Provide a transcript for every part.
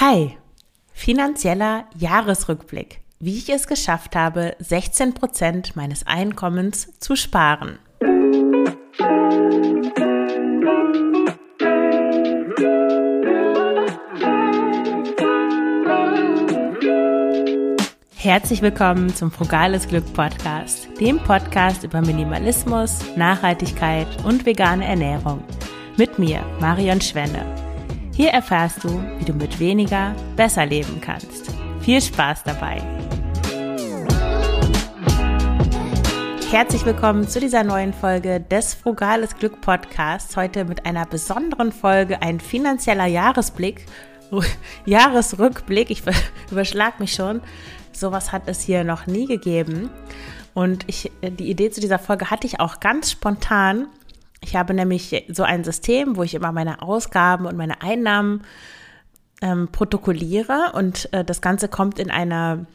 Hi, finanzieller Jahresrückblick. Wie ich es geschafft habe, 16 Prozent meines Einkommens zu sparen. Herzlich willkommen zum Frugales Glück Podcast, dem Podcast über Minimalismus, Nachhaltigkeit und vegane Ernährung. Mit mir, Marion Schwenne. Hier erfährst du, wie du mit weniger besser leben kannst. Viel Spaß dabei! Herzlich willkommen zu dieser neuen Folge des Frugales Glück Podcasts. Heute mit einer besonderen Folge, ein finanzieller Jahresblick, Jahresrückblick. Ich überschlag mich schon. Sowas hat es hier noch nie gegeben. Und ich, die Idee zu dieser Folge hatte ich auch ganz spontan, ich habe nämlich so ein System, wo ich immer meine Ausgaben und meine Einnahmen ähm, protokolliere und äh, das Ganze kommt in einer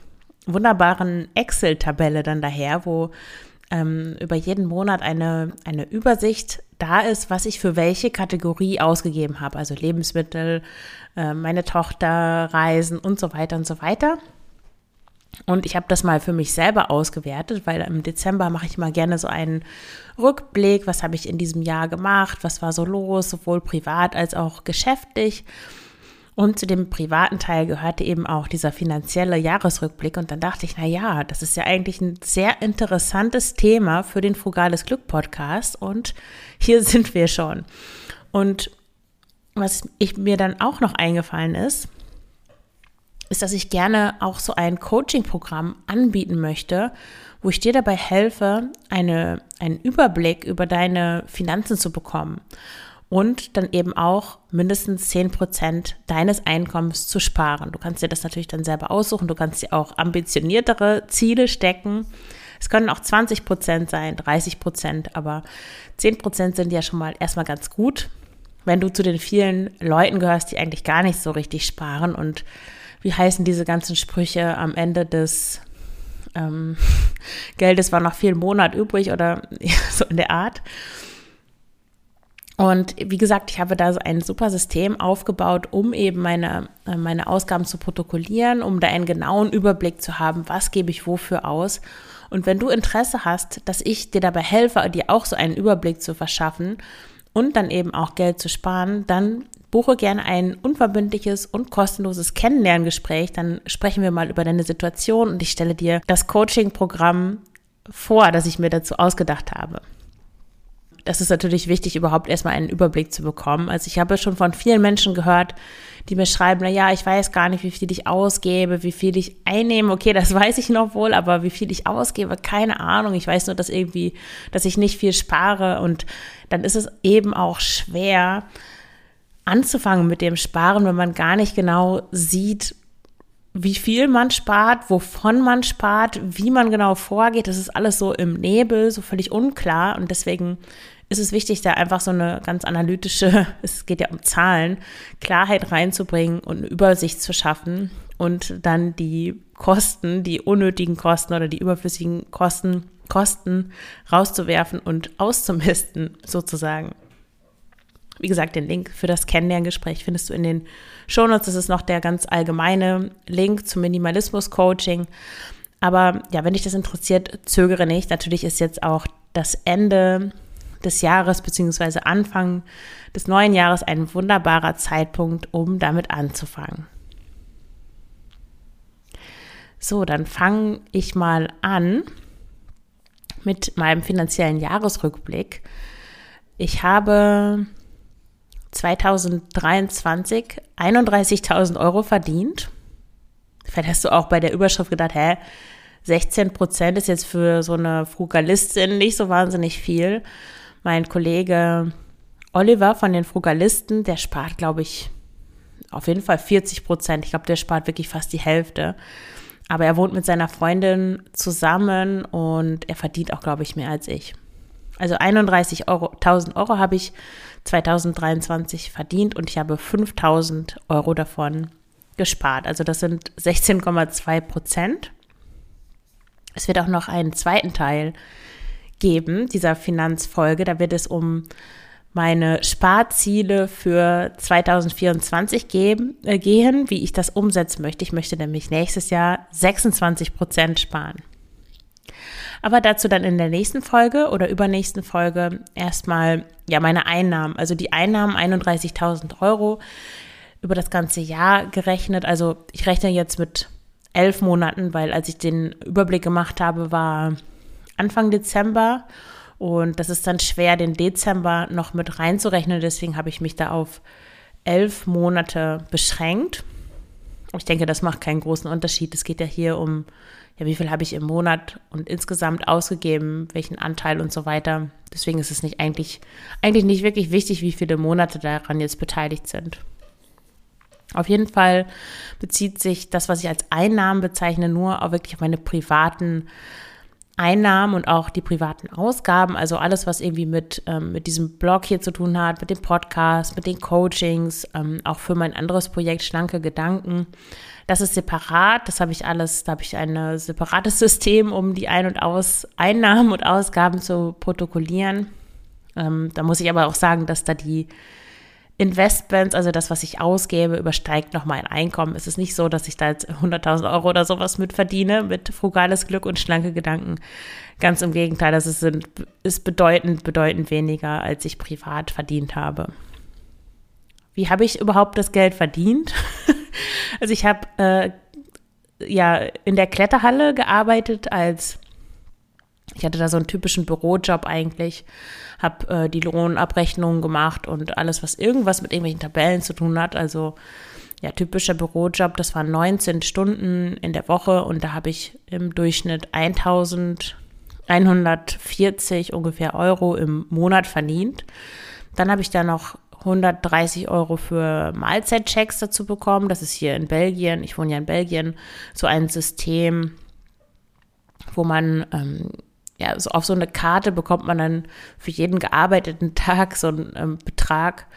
wunderbaren Excel-Tabelle dann daher, wo ähm, über jeden Monat eine, eine Übersicht da ist, was ich für welche Kategorie ausgegeben habe. Also Lebensmittel, äh, meine Tochter, Reisen und so weiter und so weiter. Und ich habe das mal für mich selber ausgewertet, weil im Dezember mache ich mal gerne so einen Rückblick, was habe ich in diesem Jahr gemacht, was war so los, sowohl privat als auch geschäftlich. Und zu dem privaten Teil gehörte eben auch dieser finanzielle Jahresrückblick. Und dann dachte ich, na ja, das ist ja eigentlich ein sehr interessantes Thema für den Frugales Glück Podcast. Und hier sind wir schon. Und was ich, mir dann auch noch eingefallen ist, ist, dass ich gerne auch so ein Coaching-Programm anbieten möchte, wo ich dir dabei helfe, eine, einen Überblick über deine Finanzen zu bekommen und dann eben auch mindestens 10 Prozent deines Einkommens zu sparen. Du kannst dir das natürlich dann selber aussuchen. Du kannst dir auch ambitioniertere Ziele stecken. Es können auch 20 Prozent sein, 30 Prozent, aber 10 Prozent sind ja schon mal erstmal ganz gut, wenn du zu den vielen Leuten gehörst, die eigentlich gar nicht so richtig sparen und wie heißen diese ganzen Sprüche am Ende des ähm, Geldes war noch viel Monat übrig oder so in der Art. Und wie gesagt, ich habe da so ein super System aufgebaut, um eben meine, äh, meine Ausgaben zu protokollieren, um da einen genauen Überblick zu haben, was gebe ich wofür aus. Und wenn du Interesse hast, dass ich dir dabei helfe, dir auch so einen Überblick zu verschaffen und dann eben auch Geld zu sparen, dann buche gerne ein unverbindliches und kostenloses Kennenlerngespräch. Dann sprechen wir mal über deine Situation und ich stelle dir das Coaching-Programm vor, das ich mir dazu ausgedacht habe. Das ist natürlich wichtig, überhaupt erstmal einen Überblick zu bekommen. Also ich habe schon von vielen Menschen gehört, die mir schreiben, na ja, ich weiß gar nicht, wie viel ich ausgebe, wie viel ich einnehme. Okay, das weiß ich noch wohl, aber wie viel ich ausgebe, keine Ahnung. Ich weiß nur, dass irgendwie, dass ich nicht viel spare und dann ist es eben auch schwer, anzufangen mit dem Sparen, wenn man gar nicht genau sieht, wie viel man spart, wovon man spart, wie man genau vorgeht. Das ist alles so im Nebel, so völlig unklar. Und deswegen ist es wichtig, da einfach so eine ganz analytische, es geht ja um Zahlen, Klarheit reinzubringen und eine Übersicht zu schaffen und dann die Kosten, die unnötigen Kosten oder die überflüssigen Kosten, Kosten rauszuwerfen und auszumisten, sozusagen. Wie gesagt, den Link für das Kennenlerngespräch findest du in den Shownotes. Das ist noch der ganz allgemeine Link zum Minimalismus-Coaching. Aber ja, wenn dich das interessiert, zögere nicht. Natürlich ist jetzt auch das Ende des Jahres bzw. Anfang des neuen Jahres ein wunderbarer Zeitpunkt, um damit anzufangen. So, dann fange ich mal an mit meinem finanziellen Jahresrückblick. Ich habe 2023 31.000 Euro verdient. Vielleicht hast du auch bei der Überschrift gedacht, hä, 16 Prozent ist jetzt für so eine Frugalistin nicht so wahnsinnig viel. Mein Kollege Oliver von den Frugalisten, der spart, glaube ich, auf jeden Fall 40 Prozent. Ich glaube, der spart wirklich fast die Hälfte. Aber er wohnt mit seiner Freundin zusammen und er verdient auch, glaube ich, mehr als ich. Also 31.000 Euro, 1000 Euro habe ich 2023 verdient und ich habe 5000 Euro davon gespart. Also das sind 16,2 Prozent. Es wird auch noch einen zweiten Teil geben dieser Finanzfolge. Da wird es um meine Sparziele für 2024 geben, äh, gehen, wie ich das umsetzen möchte. Ich möchte nämlich nächstes Jahr 26 Prozent sparen. Aber dazu dann in der nächsten Folge oder übernächsten Folge erstmal ja meine Einnahmen. Also die Einnahmen 31.000 Euro über das ganze Jahr gerechnet. Also ich rechne jetzt mit elf Monaten, weil als ich den Überblick gemacht habe, war Anfang Dezember und das ist dann schwer, den Dezember noch mit reinzurechnen. Deswegen habe ich mich da auf elf Monate beschränkt. Ich denke, das macht keinen großen Unterschied. Es geht ja hier um, ja, wie viel habe ich im Monat und insgesamt ausgegeben, welchen Anteil und so weiter. Deswegen ist es nicht eigentlich, eigentlich nicht wirklich wichtig, wie viele Monate daran jetzt beteiligt sind. Auf jeden Fall bezieht sich das, was ich als Einnahmen bezeichne, nur auf wirklich auf meine privaten Einnahmen und auch die privaten Ausgaben, also alles, was irgendwie mit, ähm, mit diesem Blog hier zu tun hat, mit dem Podcast, mit den Coachings, ähm, auch für mein anderes Projekt Schlanke Gedanken. Das ist separat, das habe ich alles, da habe ich ein separates System, um die Ein- und Aus Einnahmen und Ausgaben zu protokollieren. Ähm, da muss ich aber auch sagen, dass da die Investments, also das, was ich ausgebe, übersteigt noch mein Einkommen. Es ist nicht so, dass ich da jetzt 100.000 Euro oder sowas mit verdiene, mit frugales Glück und schlanke Gedanken. Ganz im Gegenteil, das ist, ist bedeutend, bedeutend weniger, als ich privat verdient habe. Wie habe ich überhaupt das Geld verdient? also ich habe äh, ja in der Kletterhalle gearbeitet als ich hatte da so einen typischen Bürojob eigentlich, habe äh, die Lohnabrechnungen gemacht und alles, was irgendwas mit irgendwelchen Tabellen zu tun hat. Also ja, typischer Bürojob, das waren 19 Stunden in der Woche und da habe ich im Durchschnitt 1140 ungefähr Euro im Monat verdient. Dann habe ich da noch 130 Euro für Mahlzeitchecks dazu bekommen. Das ist hier in Belgien, ich wohne ja in Belgien, so ein System, wo man ähm, ja, so auf so eine Karte bekommt man dann für jeden gearbeiteten Tag so einen ähm, Betrag,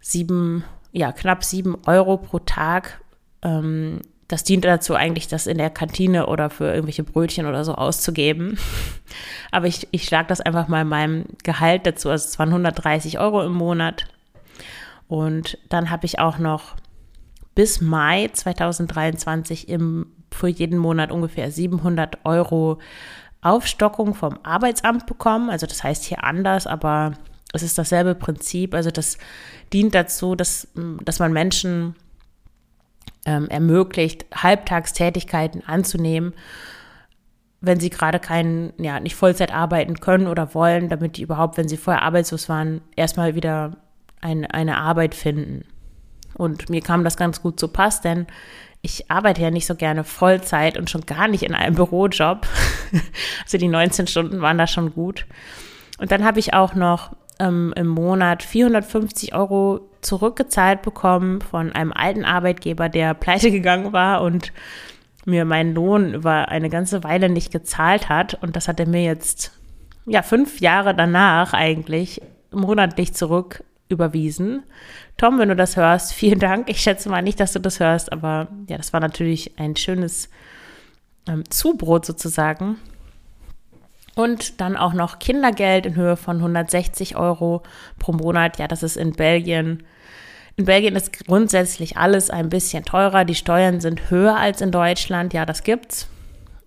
sieben, ja, knapp sieben Euro pro Tag. Ähm, das dient dazu eigentlich, das in der Kantine oder für irgendwelche Brötchen oder so auszugeben. Aber ich, ich schlage das einfach mal in meinem Gehalt dazu. Also es waren 130 Euro im Monat. Und dann habe ich auch noch bis Mai 2023 im, für jeden Monat ungefähr 700 Euro Aufstockung vom Arbeitsamt bekommen. Also das heißt hier anders, aber es ist dasselbe Prinzip. Also das dient dazu, dass, dass man Menschen ähm, ermöglicht, Halbtagstätigkeiten anzunehmen, wenn sie gerade keinen, ja, nicht Vollzeit arbeiten können oder wollen, damit die überhaupt, wenn sie vorher arbeitslos waren, erstmal wieder ein, eine Arbeit finden. Und mir kam das ganz gut zu Pass, denn ich arbeite ja nicht so gerne Vollzeit und schon gar nicht in einem Bürojob. also die 19 Stunden waren da schon gut. Und dann habe ich auch noch ähm, im Monat 450 Euro zurückgezahlt bekommen von einem alten Arbeitgeber, der pleite gegangen war und mir meinen Lohn über eine ganze Weile nicht gezahlt hat. Und das hat er mir jetzt, ja, fünf Jahre danach eigentlich monatlich zurück überwiesen. Tom, wenn du das hörst, vielen Dank. Ich schätze mal nicht, dass du das hörst, aber ja, das war natürlich ein schönes ähm, Zubrot sozusagen. Und dann auch noch Kindergeld in Höhe von 160 Euro pro Monat. Ja, das ist in Belgien. In Belgien ist grundsätzlich alles ein bisschen teurer. Die Steuern sind höher als in Deutschland. Ja, das gibt's.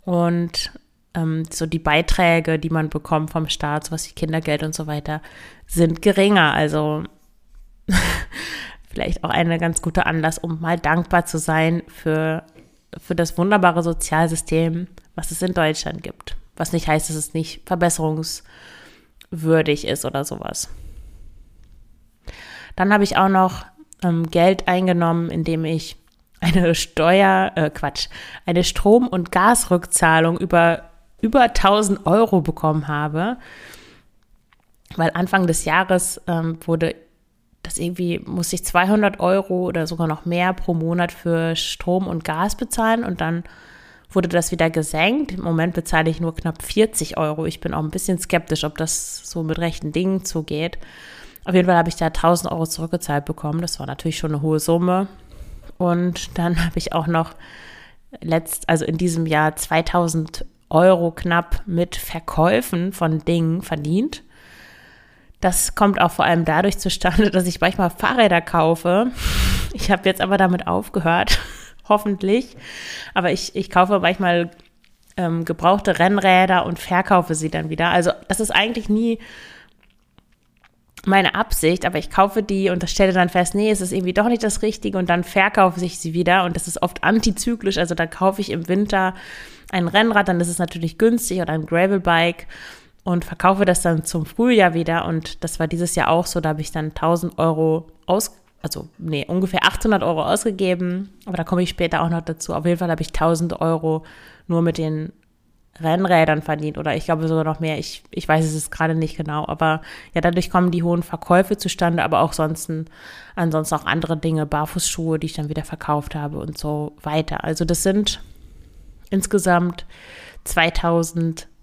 Und ähm, so die Beiträge, die man bekommt vom Staat, so was wie Kindergeld und so weiter, sind geringer. Also vielleicht auch ein ganz guter Anlass, um mal dankbar zu sein für, für das wunderbare Sozialsystem, was es in Deutschland gibt. Was nicht heißt, dass es nicht verbesserungswürdig ist oder sowas. Dann habe ich auch noch ähm, Geld eingenommen, indem ich eine Steuer, äh, Quatsch, eine Strom- und Gasrückzahlung über über 1000 Euro bekommen habe, weil Anfang des Jahres ähm, wurde das irgendwie, musste ich 200 Euro oder sogar noch mehr pro Monat für Strom und Gas bezahlen und dann wurde das wieder gesenkt. Im Moment bezahle ich nur knapp 40 Euro. Ich bin auch ein bisschen skeptisch, ob das so mit rechten Dingen zugeht. Auf jeden Fall habe ich da 1000 Euro zurückgezahlt bekommen. Das war natürlich schon eine hohe Summe. Und dann habe ich auch noch letzt, also in diesem Jahr 2000 Euro knapp mit Verkäufen von Dingen verdient. Das kommt auch vor allem dadurch zustande, dass ich manchmal Fahrräder kaufe. Ich habe jetzt aber damit aufgehört, hoffentlich. Aber ich, ich kaufe manchmal ähm, gebrauchte Rennräder und verkaufe sie dann wieder. Also das ist eigentlich nie meine Absicht, aber ich kaufe die und stelle dann fest, nee, es ist irgendwie doch nicht das Richtige und dann verkaufe ich sie wieder und das ist oft antizyklisch, also dann kaufe ich im Winter ein Rennrad, dann ist es natürlich günstig oder ein Gravelbike und verkaufe das dann zum Frühjahr wieder und das war dieses Jahr auch so, da habe ich dann 1000 Euro aus, also nee, ungefähr 800 Euro ausgegeben, aber da komme ich später auch noch dazu. Auf jeden Fall habe ich 1000 Euro nur mit den Rennrädern verdient oder ich glaube sogar noch mehr. Ich, ich weiß es gerade nicht genau, aber ja, dadurch kommen die hohen Verkäufe zustande, aber auch sonst, ansonsten auch andere Dinge, Barfußschuhe, die ich dann wieder verkauft habe und so weiter. Also das sind insgesamt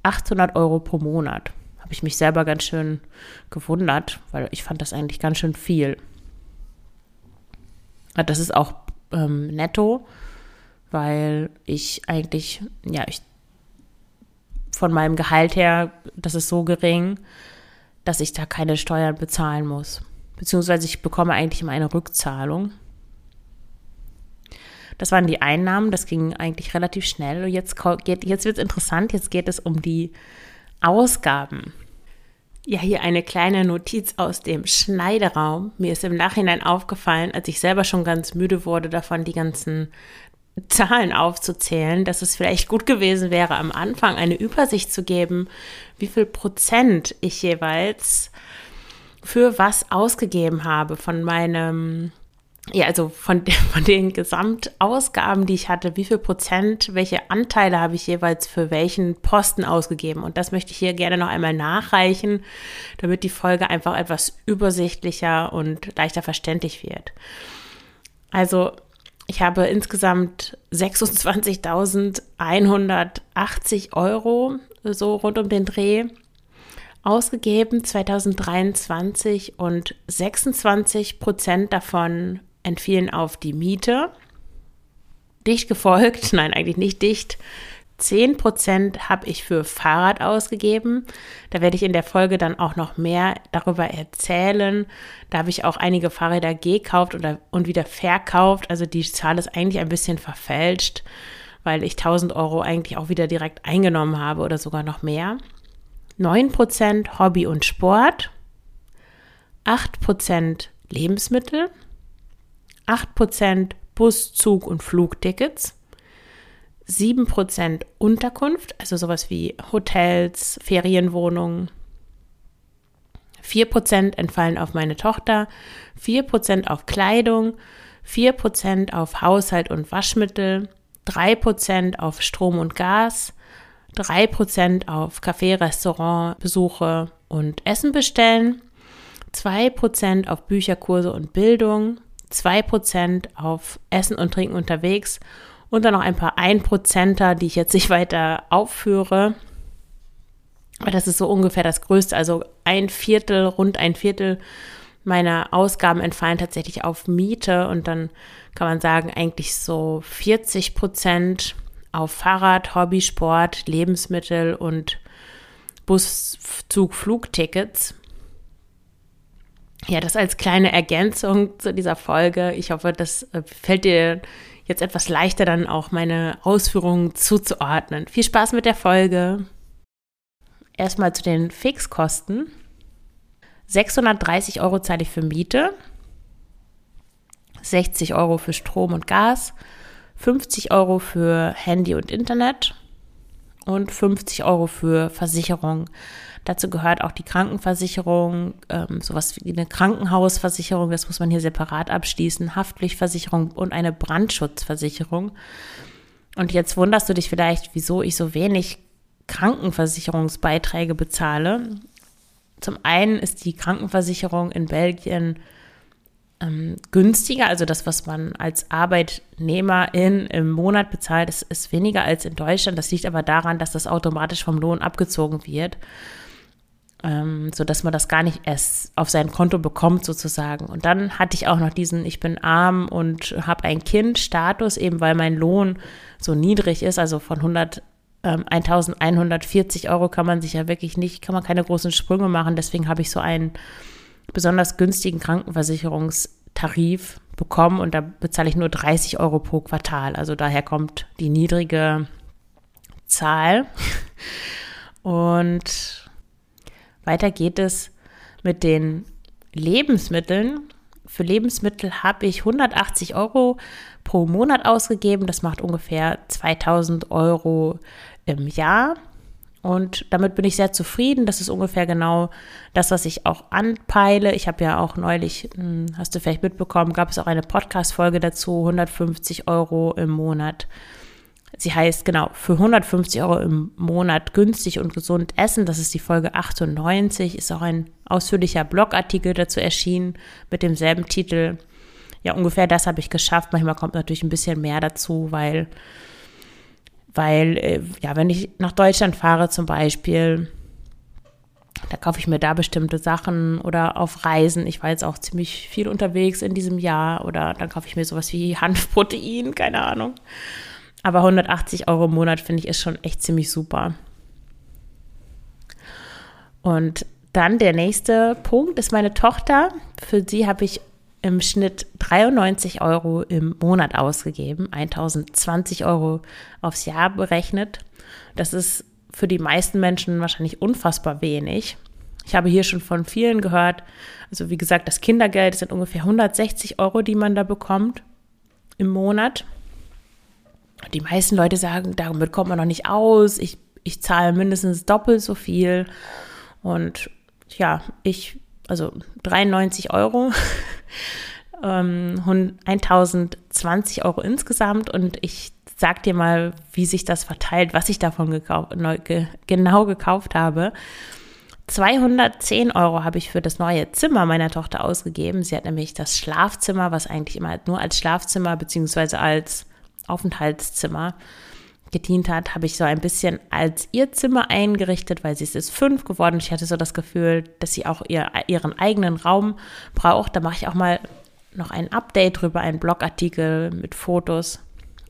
2800 Euro pro Monat. Habe ich mich selber ganz schön gewundert, weil ich fand das eigentlich ganz schön viel. Das ist auch ähm, netto, weil ich eigentlich, ja, ich von meinem Gehalt her, das ist so gering, dass ich da keine Steuern bezahlen muss. Beziehungsweise ich bekomme eigentlich immer eine Rückzahlung. Das waren die Einnahmen, das ging eigentlich relativ schnell. Und jetzt, jetzt wird es interessant, jetzt geht es um die Ausgaben. Ja, hier eine kleine Notiz aus dem Schneideraum. Mir ist im Nachhinein aufgefallen, als ich selber schon ganz müde wurde davon, die ganzen Zahlen aufzuzählen, dass es vielleicht gut gewesen wäre, am Anfang eine Übersicht zu geben, wie viel Prozent ich jeweils für was ausgegeben habe von meinem, ja, also von, von den Gesamtausgaben, die ich hatte, wie viel Prozent, welche Anteile habe ich jeweils für welchen Posten ausgegeben. Und das möchte ich hier gerne noch einmal nachreichen, damit die Folge einfach etwas übersichtlicher und leichter verständlich wird. Also ich habe insgesamt 26.180 Euro, so rund um den Dreh, ausgegeben 2023 und 26 Prozent davon entfielen auf die Miete. Dicht gefolgt, nein, eigentlich nicht dicht, 10 Prozent habe ich für Fahrrad ausgegeben. Da werde ich in der Folge dann auch noch mehr darüber erzählen. Da habe ich auch einige Fahrräder gekauft oder, und wieder verkauft. Also die Zahl ist eigentlich ein bisschen verfälscht, weil ich 1000 Euro eigentlich auch wieder direkt eingenommen habe oder sogar noch mehr. 9 Prozent Hobby und Sport. 8 Prozent Lebensmittel. 8 Prozent Bus, Zug und Flugtickets. 7% Unterkunft, also sowas wie Hotels, Ferienwohnungen. 4% entfallen auf meine Tochter, 4% auf Kleidung, 4% auf Haushalt und Waschmittel, 3% auf Strom und Gas, 3% auf Café, Restaurant, Besuche und Essen bestellen, 2% auf Bücher, Kurse und Bildung, 2% auf Essen und Trinken unterwegs und dann noch ein paar Einprozenter, die ich jetzt nicht weiter aufführe. Aber das ist so ungefähr das Größte. Also ein Viertel, rund ein Viertel meiner Ausgaben entfallen tatsächlich auf Miete und dann kann man sagen, eigentlich so 40 Prozent auf Fahrrad, Hobbysport, Lebensmittel und Bus, Zug, Flugtickets. Ja, das als kleine Ergänzung zu dieser Folge. Ich hoffe, das äh, fällt dir jetzt etwas leichter dann auch meine Ausführungen zuzuordnen. Viel Spaß mit der Folge. Erstmal zu den Fixkosten. 630 Euro zahle ich für Miete, 60 Euro für Strom und Gas, 50 Euro für Handy und Internet und 50 Euro für Versicherung. Dazu gehört auch die Krankenversicherung, ähm, sowas wie eine Krankenhausversicherung, das muss man hier separat abschließen, Haftpflichtversicherung und eine Brandschutzversicherung. Und jetzt wunderst du dich vielleicht, wieso ich so wenig Krankenversicherungsbeiträge bezahle. Zum einen ist die Krankenversicherung in Belgien ähm, günstiger, also das, was man als Arbeitnehmerin im Monat bezahlt, ist, ist weniger als in Deutschland. Das liegt aber daran, dass das automatisch vom Lohn abgezogen wird ähm, so dass man das gar nicht erst auf sein Konto bekommt sozusagen. Und dann hatte ich auch noch diesen, ich bin arm und habe ein Kind Status, eben weil mein Lohn so niedrig ist, also von 100 ähm, 1140 Euro kann man sich ja wirklich nicht, kann man keine großen Sprünge machen. Deswegen habe ich so einen besonders günstigen Krankenversicherungstarif bekommen und da bezahle ich nur 30 Euro pro Quartal. Also daher kommt die niedrige Zahl. Und weiter geht es mit den Lebensmitteln. Für Lebensmittel habe ich 180 Euro pro Monat ausgegeben. Das macht ungefähr 2000 Euro im Jahr. Und damit bin ich sehr zufrieden. Das ist ungefähr genau das, was ich auch anpeile. Ich habe ja auch neulich, hm, hast du vielleicht mitbekommen, gab es auch eine Podcast-Folge dazu, 150 Euro im Monat. Sie heißt genau, für 150 Euro im Monat günstig und gesund essen. Das ist die Folge 98. Ist auch ein ausführlicher Blogartikel dazu erschienen mit demselben Titel. Ja, ungefähr das habe ich geschafft. Manchmal kommt natürlich ein bisschen mehr dazu, weil weil, äh, ja, wenn ich nach Deutschland fahre zum Beispiel, da kaufe ich mir da bestimmte Sachen oder auf Reisen. Ich war jetzt auch ziemlich viel unterwegs in diesem Jahr oder dann kaufe ich mir sowas wie Hanfprotein, keine Ahnung. Aber 180 Euro im Monat finde ich ist schon echt ziemlich super. Und dann der nächste Punkt ist meine Tochter. Für sie habe ich im Schnitt 93 Euro im Monat ausgegeben, 1020 Euro aufs Jahr berechnet. Das ist für die meisten Menschen wahrscheinlich unfassbar wenig. Ich habe hier schon von vielen gehört, also wie gesagt, das Kindergeld sind ungefähr 160 Euro, die man da bekommt im Monat. Die meisten Leute sagen, damit kommt man noch nicht aus. Ich, ich zahle mindestens doppelt so viel. Und ja, ich also 93 Euro, ähm, 1020 Euro insgesamt und ich sag dir mal, wie sich das verteilt, was ich davon gekauft, neu, ge, genau gekauft habe. 210 Euro habe ich für das neue Zimmer meiner Tochter ausgegeben. Sie hat nämlich das Schlafzimmer, was eigentlich immer nur als Schlafzimmer beziehungsweise als Aufenthaltszimmer gedient hat, habe ich so ein bisschen als ihr Zimmer eingerichtet, weil sie ist jetzt fünf geworden. Ich hatte so das Gefühl, dass sie auch ihr, ihren eigenen Raum braucht. Da mache ich auch mal noch ein Update drüber, einen Blogartikel mit Fotos.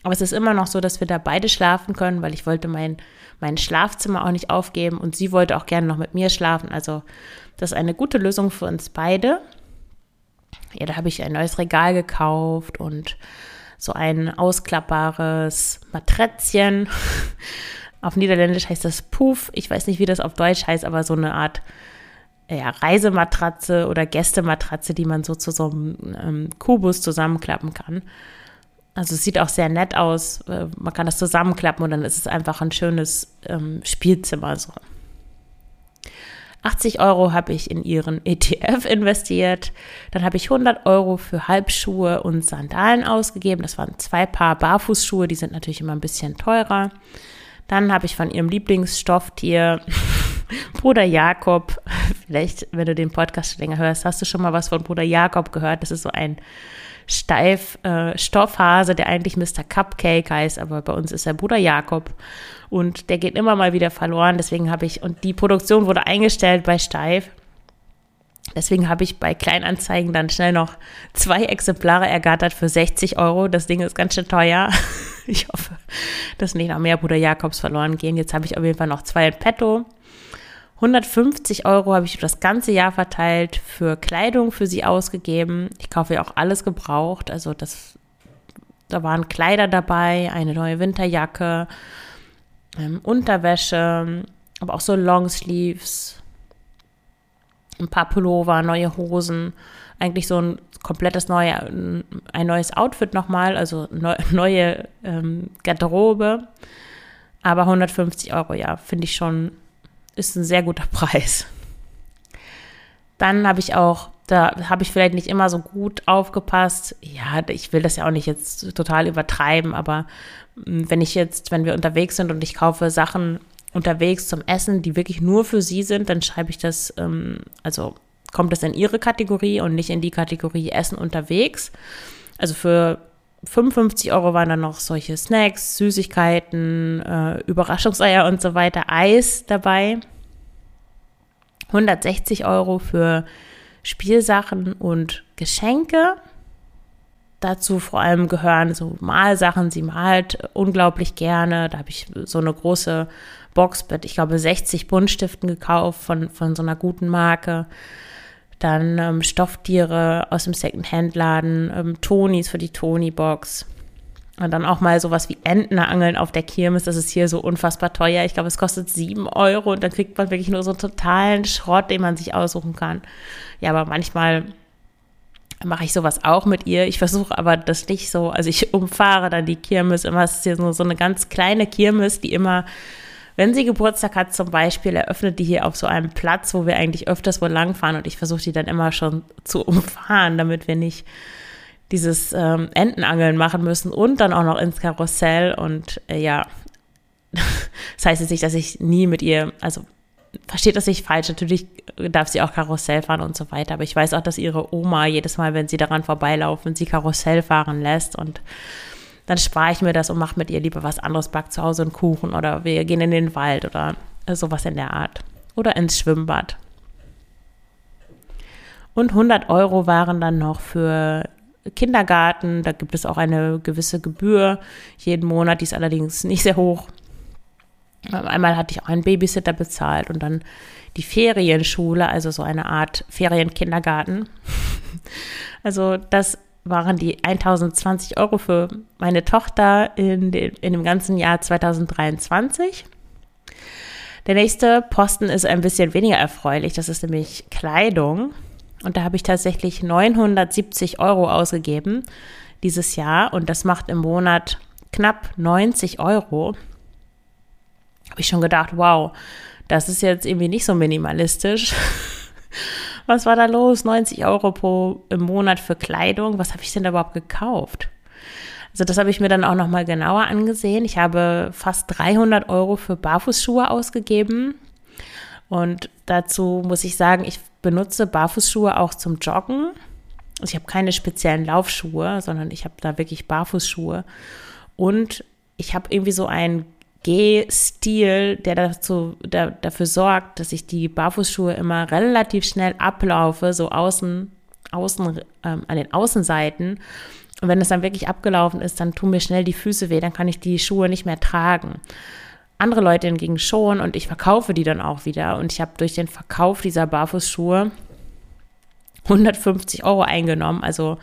Aber es ist immer noch so, dass wir da beide schlafen können, weil ich wollte mein, mein Schlafzimmer auch nicht aufgeben und sie wollte auch gerne noch mit mir schlafen. Also das ist eine gute Lösung für uns beide. Ja, da habe ich ein neues Regal gekauft und so ein ausklappbares Maträtzchen. auf Niederländisch heißt das Puff. Ich weiß nicht, wie das auf Deutsch heißt, aber so eine Art ja, Reisematratze oder Gästematratze, die man so zu so einem ähm, Kubus zusammenklappen kann. Also es sieht auch sehr nett aus. Äh, man kann das zusammenklappen und dann ist es einfach ein schönes ähm, Spielzimmer so. 80 Euro habe ich in ihren ETF investiert. Dann habe ich 100 Euro für Halbschuhe und Sandalen ausgegeben. Das waren zwei Paar Barfußschuhe, die sind natürlich immer ein bisschen teurer. Dann habe ich von ihrem Lieblingsstofftier Bruder Jakob, vielleicht, wenn du den Podcast schon länger hörst, hast du schon mal was von Bruder Jakob gehört. Das ist so ein steif äh, Stoffhase, der eigentlich Mr. Cupcake heißt, aber bei uns ist er Bruder Jakob und der geht immer mal wieder verloren. Deswegen habe ich, und die Produktion wurde eingestellt bei Steif. Deswegen habe ich bei Kleinanzeigen dann schnell noch zwei Exemplare ergattert für 60 Euro. Das Ding ist ganz schön teuer. Ich hoffe, dass nicht noch mehr Bruder Jakobs verloren gehen. Jetzt habe ich auf jeden Fall noch zwei in petto. 150 Euro habe ich das ganze Jahr verteilt für Kleidung für sie ausgegeben. Ich kaufe ja auch alles gebraucht. Also das, da waren Kleider dabei, eine neue Winterjacke, ähm, Unterwäsche, aber auch so Longsleeves, ein paar Pullover, neue Hosen, eigentlich so ein komplettes neue, ein neues Outfit nochmal, also neu, neue ähm, Garderobe. Aber 150 Euro, ja, finde ich schon ist ein sehr guter Preis. Dann habe ich auch, da habe ich vielleicht nicht immer so gut aufgepasst. Ja, ich will das ja auch nicht jetzt total übertreiben, aber wenn ich jetzt, wenn wir unterwegs sind und ich kaufe Sachen unterwegs zum Essen, die wirklich nur für sie sind, dann schreibe ich das, ähm, also kommt das in ihre Kategorie und nicht in die Kategorie Essen unterwegs. Also für 55 Euro waren dann noch solche Snacks, Süßigkeiten, äh, Überraschungseier und so weiter, Eis dabei. 160 Euro für Spielsachen und Geschenke. Dazu vor allem gehören so Malsachen. Sie malt unglaublich gerne. Da habe ich so eine große Box mit, ich glaube, 60 Buntstiften gekauft von, von so einer guten Marke. Dann ähm, Stofftiere aus dem Secondhand-Laden, ähm, Tonis für die Toni-Box. Und dann auch mal sowas wie Entenangeln auf der Kirmes. Das ist hier so unfassbar teuer. Ich glaube, es kostet sieben Euro und dann kriegt man wirklich nur so einen totalen Schrott, den man sich aussuchen kann. Ja, aber manchmal mache ich sowas auch mit ihr. Ich versuche aber das nicht so, also ich umfahre dann die Kirmes immer. Es ist hier nur so eine ganz kleine Kirmes, die immer, wenn sie Geburtstag hat zum Beispiel, eröffnet die hier auf so einem Platz, wo wir eigentlich öfters wohl langfahren und ich versuche die dann immer schon zu umfahren, damit wir nicht dieses ähm, Entenangeln machen müssen und dann auch noch ins Karussell und äh, ja, das heißt jetzt nicht, dass ich nie mit ihr, also versteht das nicht falsch, natürlich darf sie auch Karussell fahren und so weiter, aber ich weiß auch, dass ihre Oma jedes Mal, wenn sie daran vorbeilaufen, sie Karussell fahren lässt und dann spare ich mir das und mache mit ihr lieber was anderes, back zu Hause einen Kuchen oder wir gehen in den Wald oder sowas in der Art oder ins Schwimmbad. Und 100 Euro waren dann noch für Kindergarten. Da gibt es auch eine gewisse Gebühr jeden Monat, die ist allerdings nicht sehr hoch. Einmal hatte ich auch einen Babysitter bezahlt und dann die Ferienschule, also so eine Art Ferienkindergarten. Also das waren die 1020 Euro für meine Tochter in, den, in dem ganzen Jahr 2023. Der nächste Posten ist ein bisschen weniger erfreulich. Das ist nämlich Kleidung. Und da habe ich tatsächlich 970 Euro ausgegeben dieses Jahr. Und das macht im Monat knapp 90 Euro. Habe ich schon gedacht, wow, das ist jetzt irgendwie nicht so minimalistisch. Was war da los? 90 Euro pro im Monat für Kleidung. Was habe ich denn überhaupt gekauft? Also das habe ich mir dann auch noch mal genauer angesehen. Ich habe fast 300 Euro für Barfußschuhe ausgegeben. Und dazu muss ich sagen, ich benutze Barfußschuhe auch zum Joggen. Also ich habe keine speziellen Laufschuhe, sondern ich habe da wirklich Barfußschuhe. Und ich habe irgendwie so einen Gehstil, der dazu, der, dafür sorgt, dass ich die Barfußschuhe immer relativ schnell ablaufe, so außen, außen ähm, an den Außenseiten. Und wenn es dann wirklich abgelaufen ist, dann tun mir schnell die Füße weh, dann kann ich die Schuhe nicht mehr tragen andere Leute hingegen schon und ich verkaufe die dann auch wieder. Und ich habe durch den Verkauf dieser Barfußschuhe 150 Euro eingenommen, also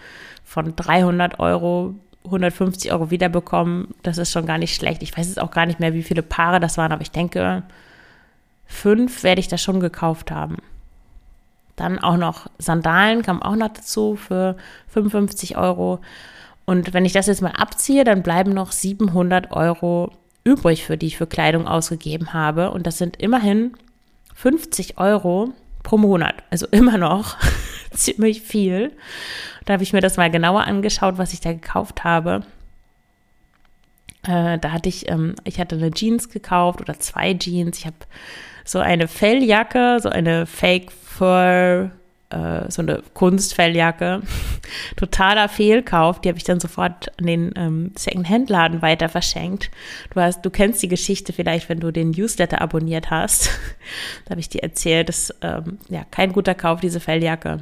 von 300 Euro 150 Euro wiederbekommen. Das ist schon gar nicht schlecht. Ich weiß jetzt auch gar nicht mehr, wie viele Paare das waren, aber ich denke, fünf werde ich da schon gekauft haben. Dann auch noch Sandalen kamen auch noch dazu für 55 Euro. Und wenn ich das jetzt mal abziehe, dann bleiben noch 700 Euro übrig, für die ich für Kleidung ausgegeben habe. Und das sind immerhin 50 Euro pro Monat. Also immer noch ziemlich viel. Da habe ich mir das mal genauer angeschaut, was ich da gekauft habe. Äh, da hatte ich, ähm, ich hatte eine Jeans gekauft oder zwei Jeans. Ich habe so eine Felljacke, so eine Fake Fur äh, so eine Kunstfelljacke. Totaler Fehlkauf. Die habe ich dann sofort an den ähm, Secondhand-Laden weiter verschenkt. Du hast, du kennst die Geschichte vielleicht, wenn du den Newsletter abonniert hast. da habe ich dir erzählt, dass ähm, ja kein guter Kauf diese Felljacke.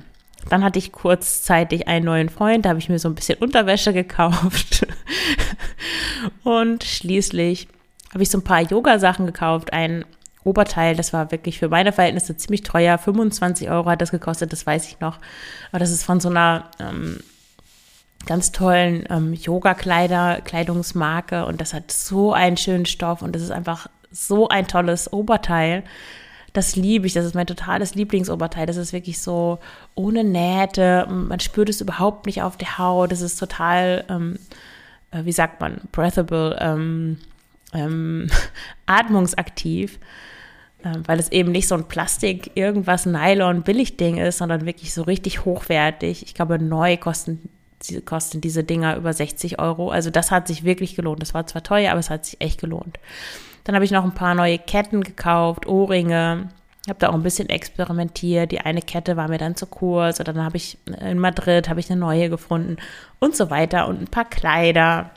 Dann hatte ich kurzzeitig einen neuen Freund, da habe ich mir so ein bisschen Unterwäsche gekauft. Und schließlich habe ich so ein paar Yoga-Sachen gekauft, ein Oberteil, das war wirklich für meine Verhältnisse ziemlich teuer. 25 Euro hat das gekostet, das weiß ich noch. Aber das ist von so einer ähm, ganz tollen ähm, Yoga-Kleider, Kleidungsmarke und das hat so einen schönen Stoff und das ist einfach so ein tolles Oberteil. Das liebe ich, das ist mein totales Lieblingsoberteil. Das ist wirklich so ohne Nähte, man spürt es überhaupt nicht auf der Haut. Das ist total, ähm, äh, wie sagt man, breathable, ähm, ähm, atmungsaktiv. Ähm, weil es eben nicht so ein Plastik, irgendwas Nylon, Billigding ist, sondern wirklich so richtig hochwertig. Ich glaube, neu kosten, kosten diese Dinger über 60 Euro. Also das hat sich wirklich gelohnt. Das war zwar teuer, aber es hat sich echt gelohnt. Dann habe ich noch ein paar neue Ketten gekauft, Ohrringe. Ich habe da auch ein bisschen experimentiert. Die eine Kette war mir dann zu kurz. Oder dann habe ich in Madrid habe ich eine neue gefunden und so weiter und ein paar Kleider.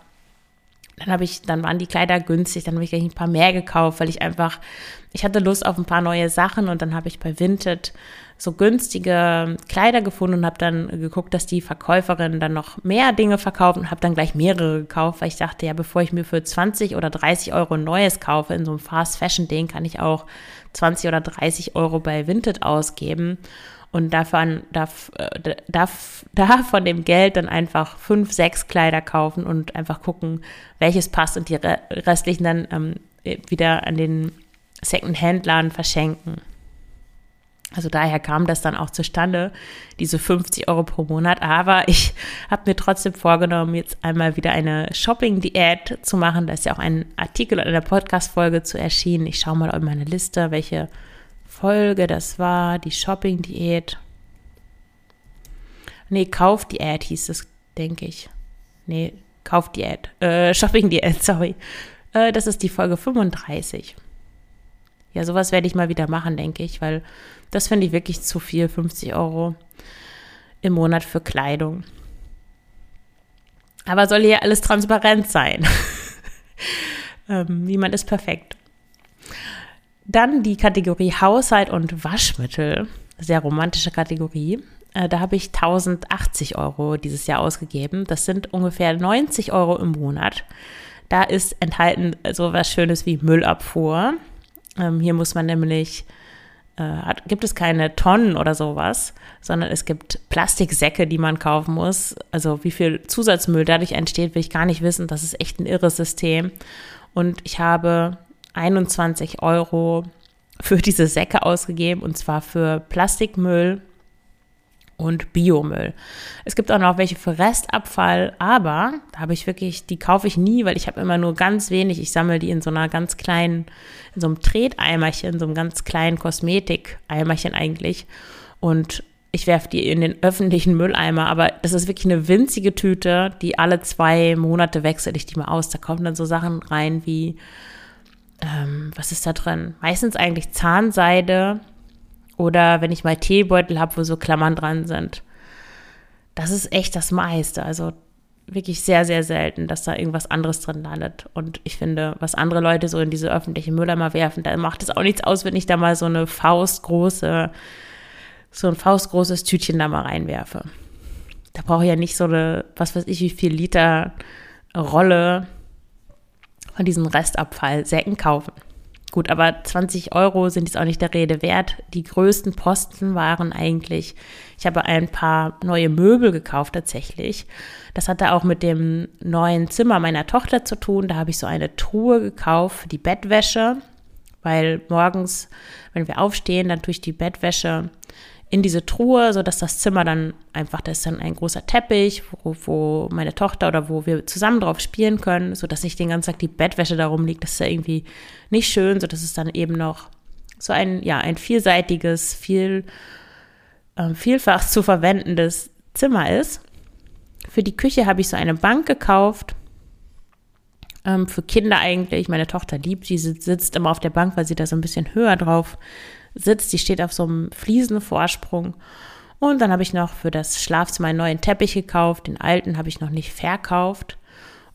Dann habe ich, dann waren die Kleider günstig, dann habe ich gleich ein paar mehr gekauft, weil ich einfach, ich hatte Lust auf ein paar neue Sachen und dann habe ich bei Vinted so günstige Kleider gefunden und habe dann geguckt, dass die Verkäuferin dann noch mehr Dinge verkauft und habe dann gleich mehrere gekauft, weil ich dachte, ja, bevor ich mir für 20 oder 30 Euro ein neues kaufe in so einem Fast Fashion Ding, kann ich auch 20 oder 30 Euro bei Vinted ausgeben und davon, darf, äh, darf, da von dem Geld dann einfach fünf, sechs Kleider kaufen und einfach gucken, welches passt und die restlichen dann ähm, wieder an den Second-Hand-Laden verschenken. Also daher kam das dann auch zustande, diese 50 Euro pro Monat. Aber ich habe mir trotzdem vorgenommen, jetzt einmal wieder eine Shopping-Diät zu machen. Da ist ja auch ein Artikel in der Podcast-Folge zu erschienen. Ich schaue mal in meine Liste, welche Folge das war. Die Shopping-Diät. Nee, Kauf-Diät hieß es, denke ich. Nee, Kauf-Diät. Äh, Shopping-Diät, sorry. Äh, das ist die Folge 35. Ja, sowas werde ich mal wieder machen, denke ich, weil das finde ich wirklich zu viel, 50 Euro im Monat für Kleidung. Aber soll hier alles transparent sein. ähm, niemand ist perfekt. Dann die Kategorie Haushalt und Waschmittel. Sehr romantische Kategorie. Äh, da habe ich 1080 Euro dieses Jahr ausgegeben. Das sind ungefähr 90 Euro im Monat. Da ist enthalten so was Schönes wie Müllabfuhr. Ähm, hier muss man nämlich äh, hat, gibt es keine Tonnen oder sowas, sondern es gibt Plastiksäcke, die man kaufen muss. Also wie viel Zusatzmüll dadurch entsteht, will ich gar nicht wissen. Das ist echt ein irres System. Und ich habe 21 Euro für diese Säcke ausgegeben und zwar für Plastikmüll und Biomüll. Es gibt auch noch welche für Restabfall, aber da habe ich wirklich, die kaufe ich nie, weil ich habe immer nur ganz wenig. Ich sammle die in so einer ganz kleinen, in so einem Treteimerchen, so einem ganz kleinen Kosmetikeimerchen eigentlich. Und ich werfe die in den öffentlichen Mülleimer, aber das ist wirklich eine winzige Tüte, die alle zwei Monate wechsle ich die mal aus. Da kommen dann so Sachen rein wie, ähm, was ist da drin? Meistens eigentlich Zahnseide, oder wenn ich mal Teebeutel habe, wo so Klammern dran sind. Das ist echt das meiste. Also wirklich sehr, sehr selten, dass da irgendwas anderes drin landet. Und ich finde, was andere Leute so in diese öffentlichen Mülleimer werfen, da macht es auch nichts aus, wenn ich da mal so eine faustgroße, so ein faustgroßes Tütchen da mal reinwerfe. Da brauche ich ja nicht so eine, was weiß ich, wie viel Liter Rolle von diesen Restabfallsäcken kaufen. Gut, aber 20 Euro sind jetzt auch nicht der Rede wert. Die größten Posten waren eigentlich, ich habe ein paar neue Möbel gekauft tatsächlich. Das hatte auch mit dem neuen Zimmer meiner Tochter zu tun. Da habe ich so eine Truhe gekauft für die Bettwäsche, weil morgens, wenn wir aufstehen, dann tue ich die Bettwäsche in diese Truhe, so dass das Zimmer dann einfach, da ist dann ein großer Teppich, wo, wo meine Tochter oder wo wir zusammen drauf spielen können, so dass nicht den ganzen Tag die Bettwäsche darum liegt. Das ist ja irgendwie nicht schön, so dass es dann eben noch so ein, ja, ein vielseitiges, viel, äh, vielfach zu verwendendes Zimmer ist. Für die Küche habe ich so eine Bank gekauft. Ähm, für Kinder eigentlich. Meine Tochter liebt die, sitzt immer auf der Bank, weil sie da so ein bisschen höher drauf sitzt. Die steht auf so einem Fliesenvorsprung. Und dann habe ich noch für das Schlafzimmer einen neuen Teppich gekauft. Den alten habe ich noch nicht verkauft.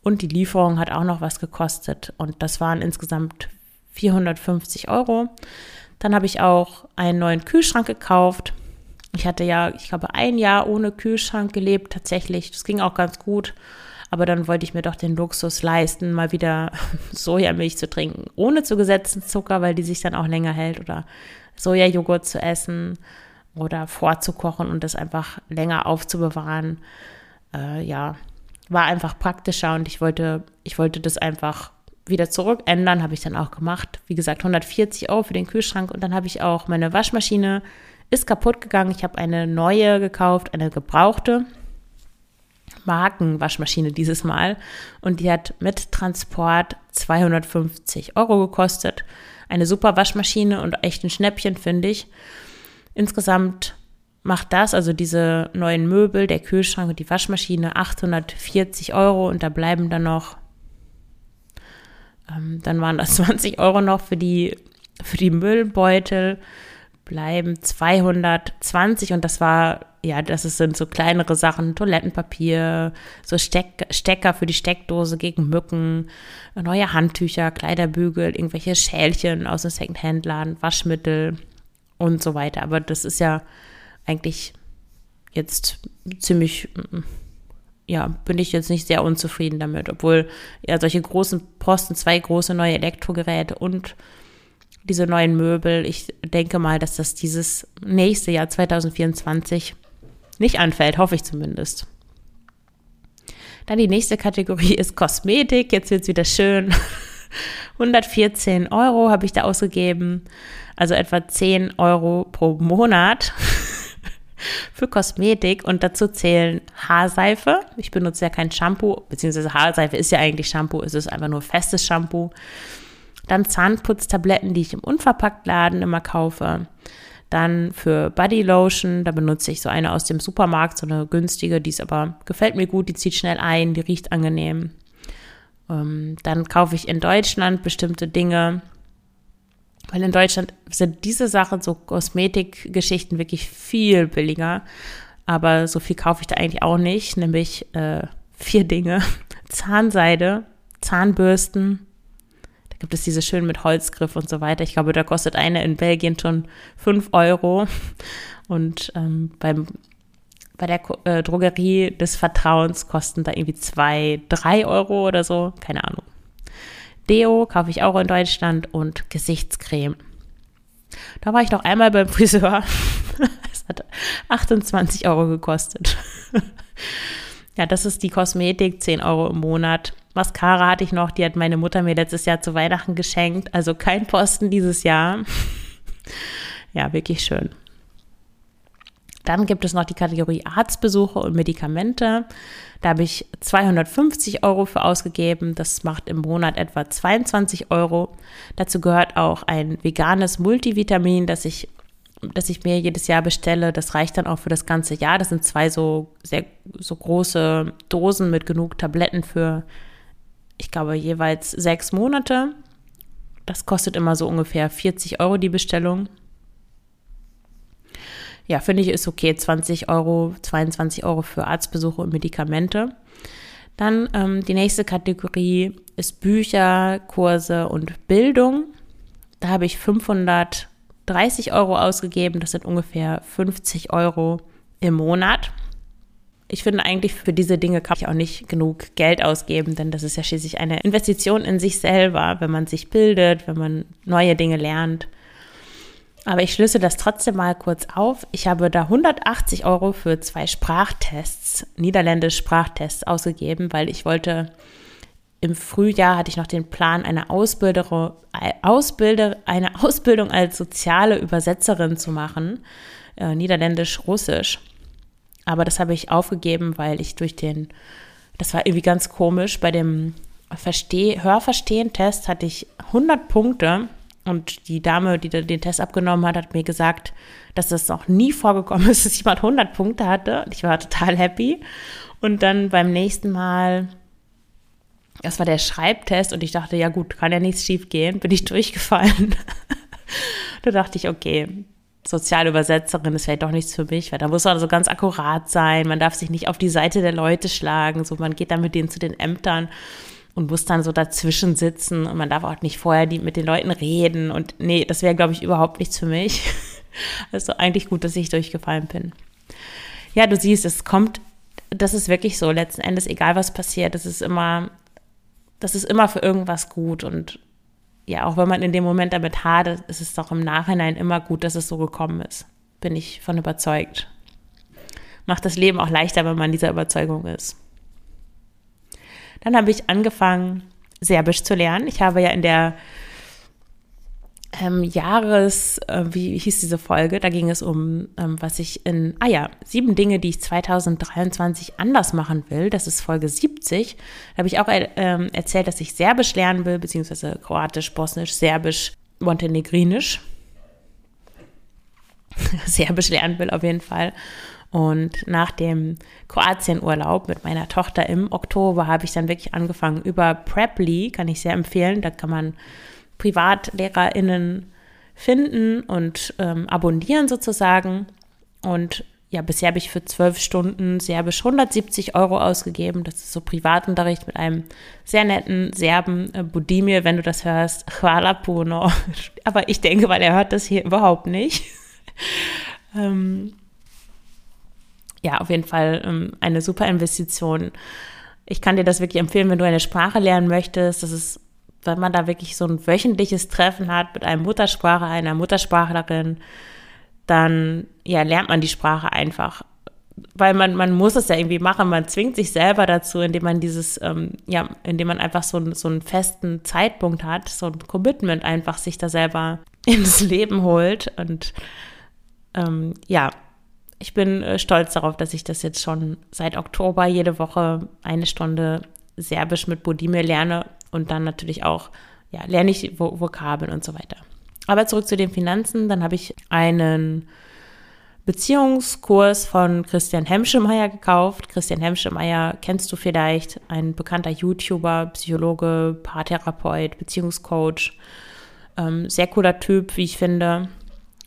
Und die Lieferung hat auch noch was gekostet. Und das waren insgesamt 450 Euro. Dann habe ich auch einen neuen Kühlschrank gekauft. Ich hatte ja, ich glaube, ein Jahr ohne Kühlschrank gelebt, tatsächlich. Das ging auch ganz gut. Aber dann wollte ich mir doch den Luxus leisten, mal wieder Sojamilch zu trinken, ohne zugesetzten Zucker, weil die sich dann auch länger hält oder Sojajoghurt zu essen oder vorzukochen und das einfach länger aufzubewahren. Äh, ja, war einfach praktischer und ich wollte, ich wollte das einfach wieder zurück ändern, habe ich dann auch gemacht. Wie gesagt, 140 Euro für den Kühlschrank und dann habe ich auch meine Waschmaschine ist kaputt gegangen. Ich habe eine neue gekauft, eine gebrauchte Markenwaschmaschine dieses Mal und die hat mit Transport 250 Euro gekostet eine super Waschmaschine und echt ein Schnäppchen, finde ich. Insgesamt macht das, also diese neuen Möbel, der Kühlschrank und die Waschmaschine, 840 Euro und da bleiben dann noch, ähm, dann waren das 20 Euro noch für die, für die Müllbeutel, bleiben 220 und das war ja, das sind so kleinere Sachen, Toilettenpapier, so Steck, Stecker für die Steckdose gegen Mücken, neue Handtücher, Kleiderbügel, irgendwelche Schälchen aus dem Secondhand-Laden, Waschmittel und so weiter. Aber das ist ja eigentlich jetzt ziemlich, ja, bin ich jetzt nicht sehr unzufrieden damit, obwohl ja solche großen Posten, zwei große neue Elektrogeräte und diese neuen Möbel, ich denke mal, dass das dieses nächste Jahr 2024 nicht anfällt, hoffe ich zumindest. Dann die nächste Kategorie ist Kosmetik. Jetzt wird es wieder schön. 114 Euro habe ich da ausgegeben, also etwa 10 Euro pro Monat für Kosmetik und dazu zählen Haarseife. Ich benutze ja kein Shampoo, beziehungsweise Haarseife ist ja eigentlich Shampoo, es ist einfach nur festes Shampoo. Dann Zahnputztabletten, die ich im Unverpacktladen immer kaufe. Dann für Body Lotion, da benutze ich so eine aus dem Supermarkt, so eine günstige, die ist aber, gefällt mir gut, die zieht schnell ein, die riecht angenehm. Ähm, dann kaufe ich in Deutschland bestimmte Dinge, weil in Deutschland sind diese Sachen, so Kosmetikgeschichten, wirklich viel billiger. Aber so viel kaufe ich da eigentlich auch nicht, nämlich äh, vier Dinge. Zahnseide, Zahnbürsten, gibt es diese schön mit Holzgriff und so weiter. Ich glaube, da kostet eine in Belgien schon 5 Euro. Und ähm, beim, bei der äh, Drogerie des Vertrauens kosten da irgendwie 2, 3 Euro oder so. Keine Ahnung. Deo kaufe ich auch in Deutschland und Gesichtscreme. Da war ich noch einmal beim Friseur. Es hat 28 Euro gekostet. Ja, das ist die Kosmetik, 10 Euro im Monat. Mascara hatte ich noch, die hat meine Mutter mir letztes Jahr zu Weihnachten geschenkt. Also kein Posten dieses Jahr. ja, wirklich schön. Dann gibt es noch die Kategorie Arztbesuche und Medikamente. Da habe ich 250 Euro für ausgegeben. Das macht im Monat etwa 22 Euro. Dazu gehört auch ein veganes Multivitamin, das ich das ich mir jedes Jahr bestelle. Das reicht dann auch für das ganze Jahr. Das sind zwei so sehr so große Dosen mit genug Tabletten für, ich glaube, jeweils sechs Monate. Das kostet immer so ungefähr 40 Euro die Bestellung. Ja, finde ich ist okay. 20 Euro, 22 Euro für Arztbesuche und Medikamente. Dann ähm, die nächste Kategorie ist Bücher, Kurse und Bildung. Da habe ich 500 30 Euro ausgegeben. Das sind ungefähr 50 Euro im Monat. Ich finde eigentlich für diese Dinge kann ich auch nicht genug Geld ausgeben, denn das ist ja schließlich eine Investition in sich selber, wenn man sich bildet, wenn man neue Dinge lernt. Aber ich schlüsse das trotzdem mal kurz auf. Ich habe da 180 Euro für zwei Sprachtests, niederländisch Sprachtests ausgegeben, weil ich wollte im Frühjahr hatte ich noch den Plan, eine, Ausbilder, Ausbilder, eine Ausbildung als soziale Übersetzerin zu machen, äh, Niederländisch-Russisch. Aber das habe ich aufgegeben, weil ich durch den, das war irgendwie ganz komisch, bei dem Versteh, Hörverstehen-Test hatte ich 100 Punkte und die Dame, die den Test abgenommen hat, hat mir gesagt, dass das noch nie vorgekommen ist, dass jemand 100 Punkte hatte. Ich war total happy. Und dann beim nächsten Mal das war der Schreibtest und ich dachte, ja gut, kann ja nichts schief gehen, bin ich durchgefallen. da dachte ich, okay, Sozialübersetzerin ist vielleicht doch nichts für mich, weil da muss man so ganz akkurat sein, man darf sich nicht auf die Seite der Leute schlagen, so man geht dann mit denen zu den Ämtern und muss dann so dazwischen sitzen und man darf auch nicht vorher die, mit den Leuten reden und nee, das wäre, glaube ich, überhaupt nichts für mich. Also eigentlich gut, dass ich durchgefallen bin. Ja, du siehst, es kommt, das ist wirklich so, letzten Endes, egal was passiert, es ist immer das ist immer für irgendwas gut. Und ja, auch wenn man in dem Moment damit hadert, ist es doch im Nachhinein immer gut, dass es so gekommen ist. Bin ich von überzeugt. Macht das Leben auch leichter, wenn man dieser Überzeugung ist. Dann habe ich angefangen, Serbisch zu lernen. Ich habe ja in der ähm, Jahres, äh, wie hieß diese Folge? Da ging es um, ähm, was ich in, ah ja, sieben Dinge, die ich 2023 anders machen will. Das ist Folge 70. Da habe ich auch äh, erzählt, dass ich Serbisch lernen will, beziehungsweise Kroatisch, Bosnisch, Serbisch, Montenegrinisch. Serbisch lernen will auf jeden Fall. Und nach dem Kroatienurlaub mit meiner Tochter im Oktober habe ich dann wirklich angefangen über Preply, kann ich sehr empfehlen. Da kann man PrivatlehrerInnen finden und ähm, abonnieren sozusagen. Und ja, bisher habe ich für zwölf Stunden Serbisch 170 Euro ausgegeben. Das ist so Privatunterricht mit einem sehr netten Serben, äh, Budimir, wenn du das hörst. Hvala puno. Aber ich denke, weil er hört das hier überhaupt nicht. ähm, ja, auf jeden Fall ähm, eine super Investition. Ich kann dir das wirklich empfehlen, wenn du eine Sprache lernen möchtest. Das ist, wenn man da wirklich so ein wöchentliches Treffen hat mit einem Muttersprache, einer Muttersprachlerin, dann ja, lernt man die Sprache einfach. Weil man, man muss es ja irgendwie machen, man zwingt sich selber dazu, indem man dieses, ähm, ja, indem man einfach so, so einen festen Zeitpunkt hat, so ein Commitment einfach sich da selber ins Leben holt. Und ähm, ja, ich bin äh, stolz darauf, dass ich das jetzt schon seit Oktober jede Woche eine Stunde Serbisch mit Bodimir lerne und dann natürlich auch, ja, lerne ich Vokabeln und so weiter. Aber zurück zu den Finanzen. Dann habe ich einen Beziehungskurs von Christian Hemschemeyer gekauft. Christian Hemschemeyer kennst du vielleicht, ein bekannter YouTuber, Psychologe, Paartherapeut, Beziehungscoach. Ähm, sehr cooler Typ, wie ich finde.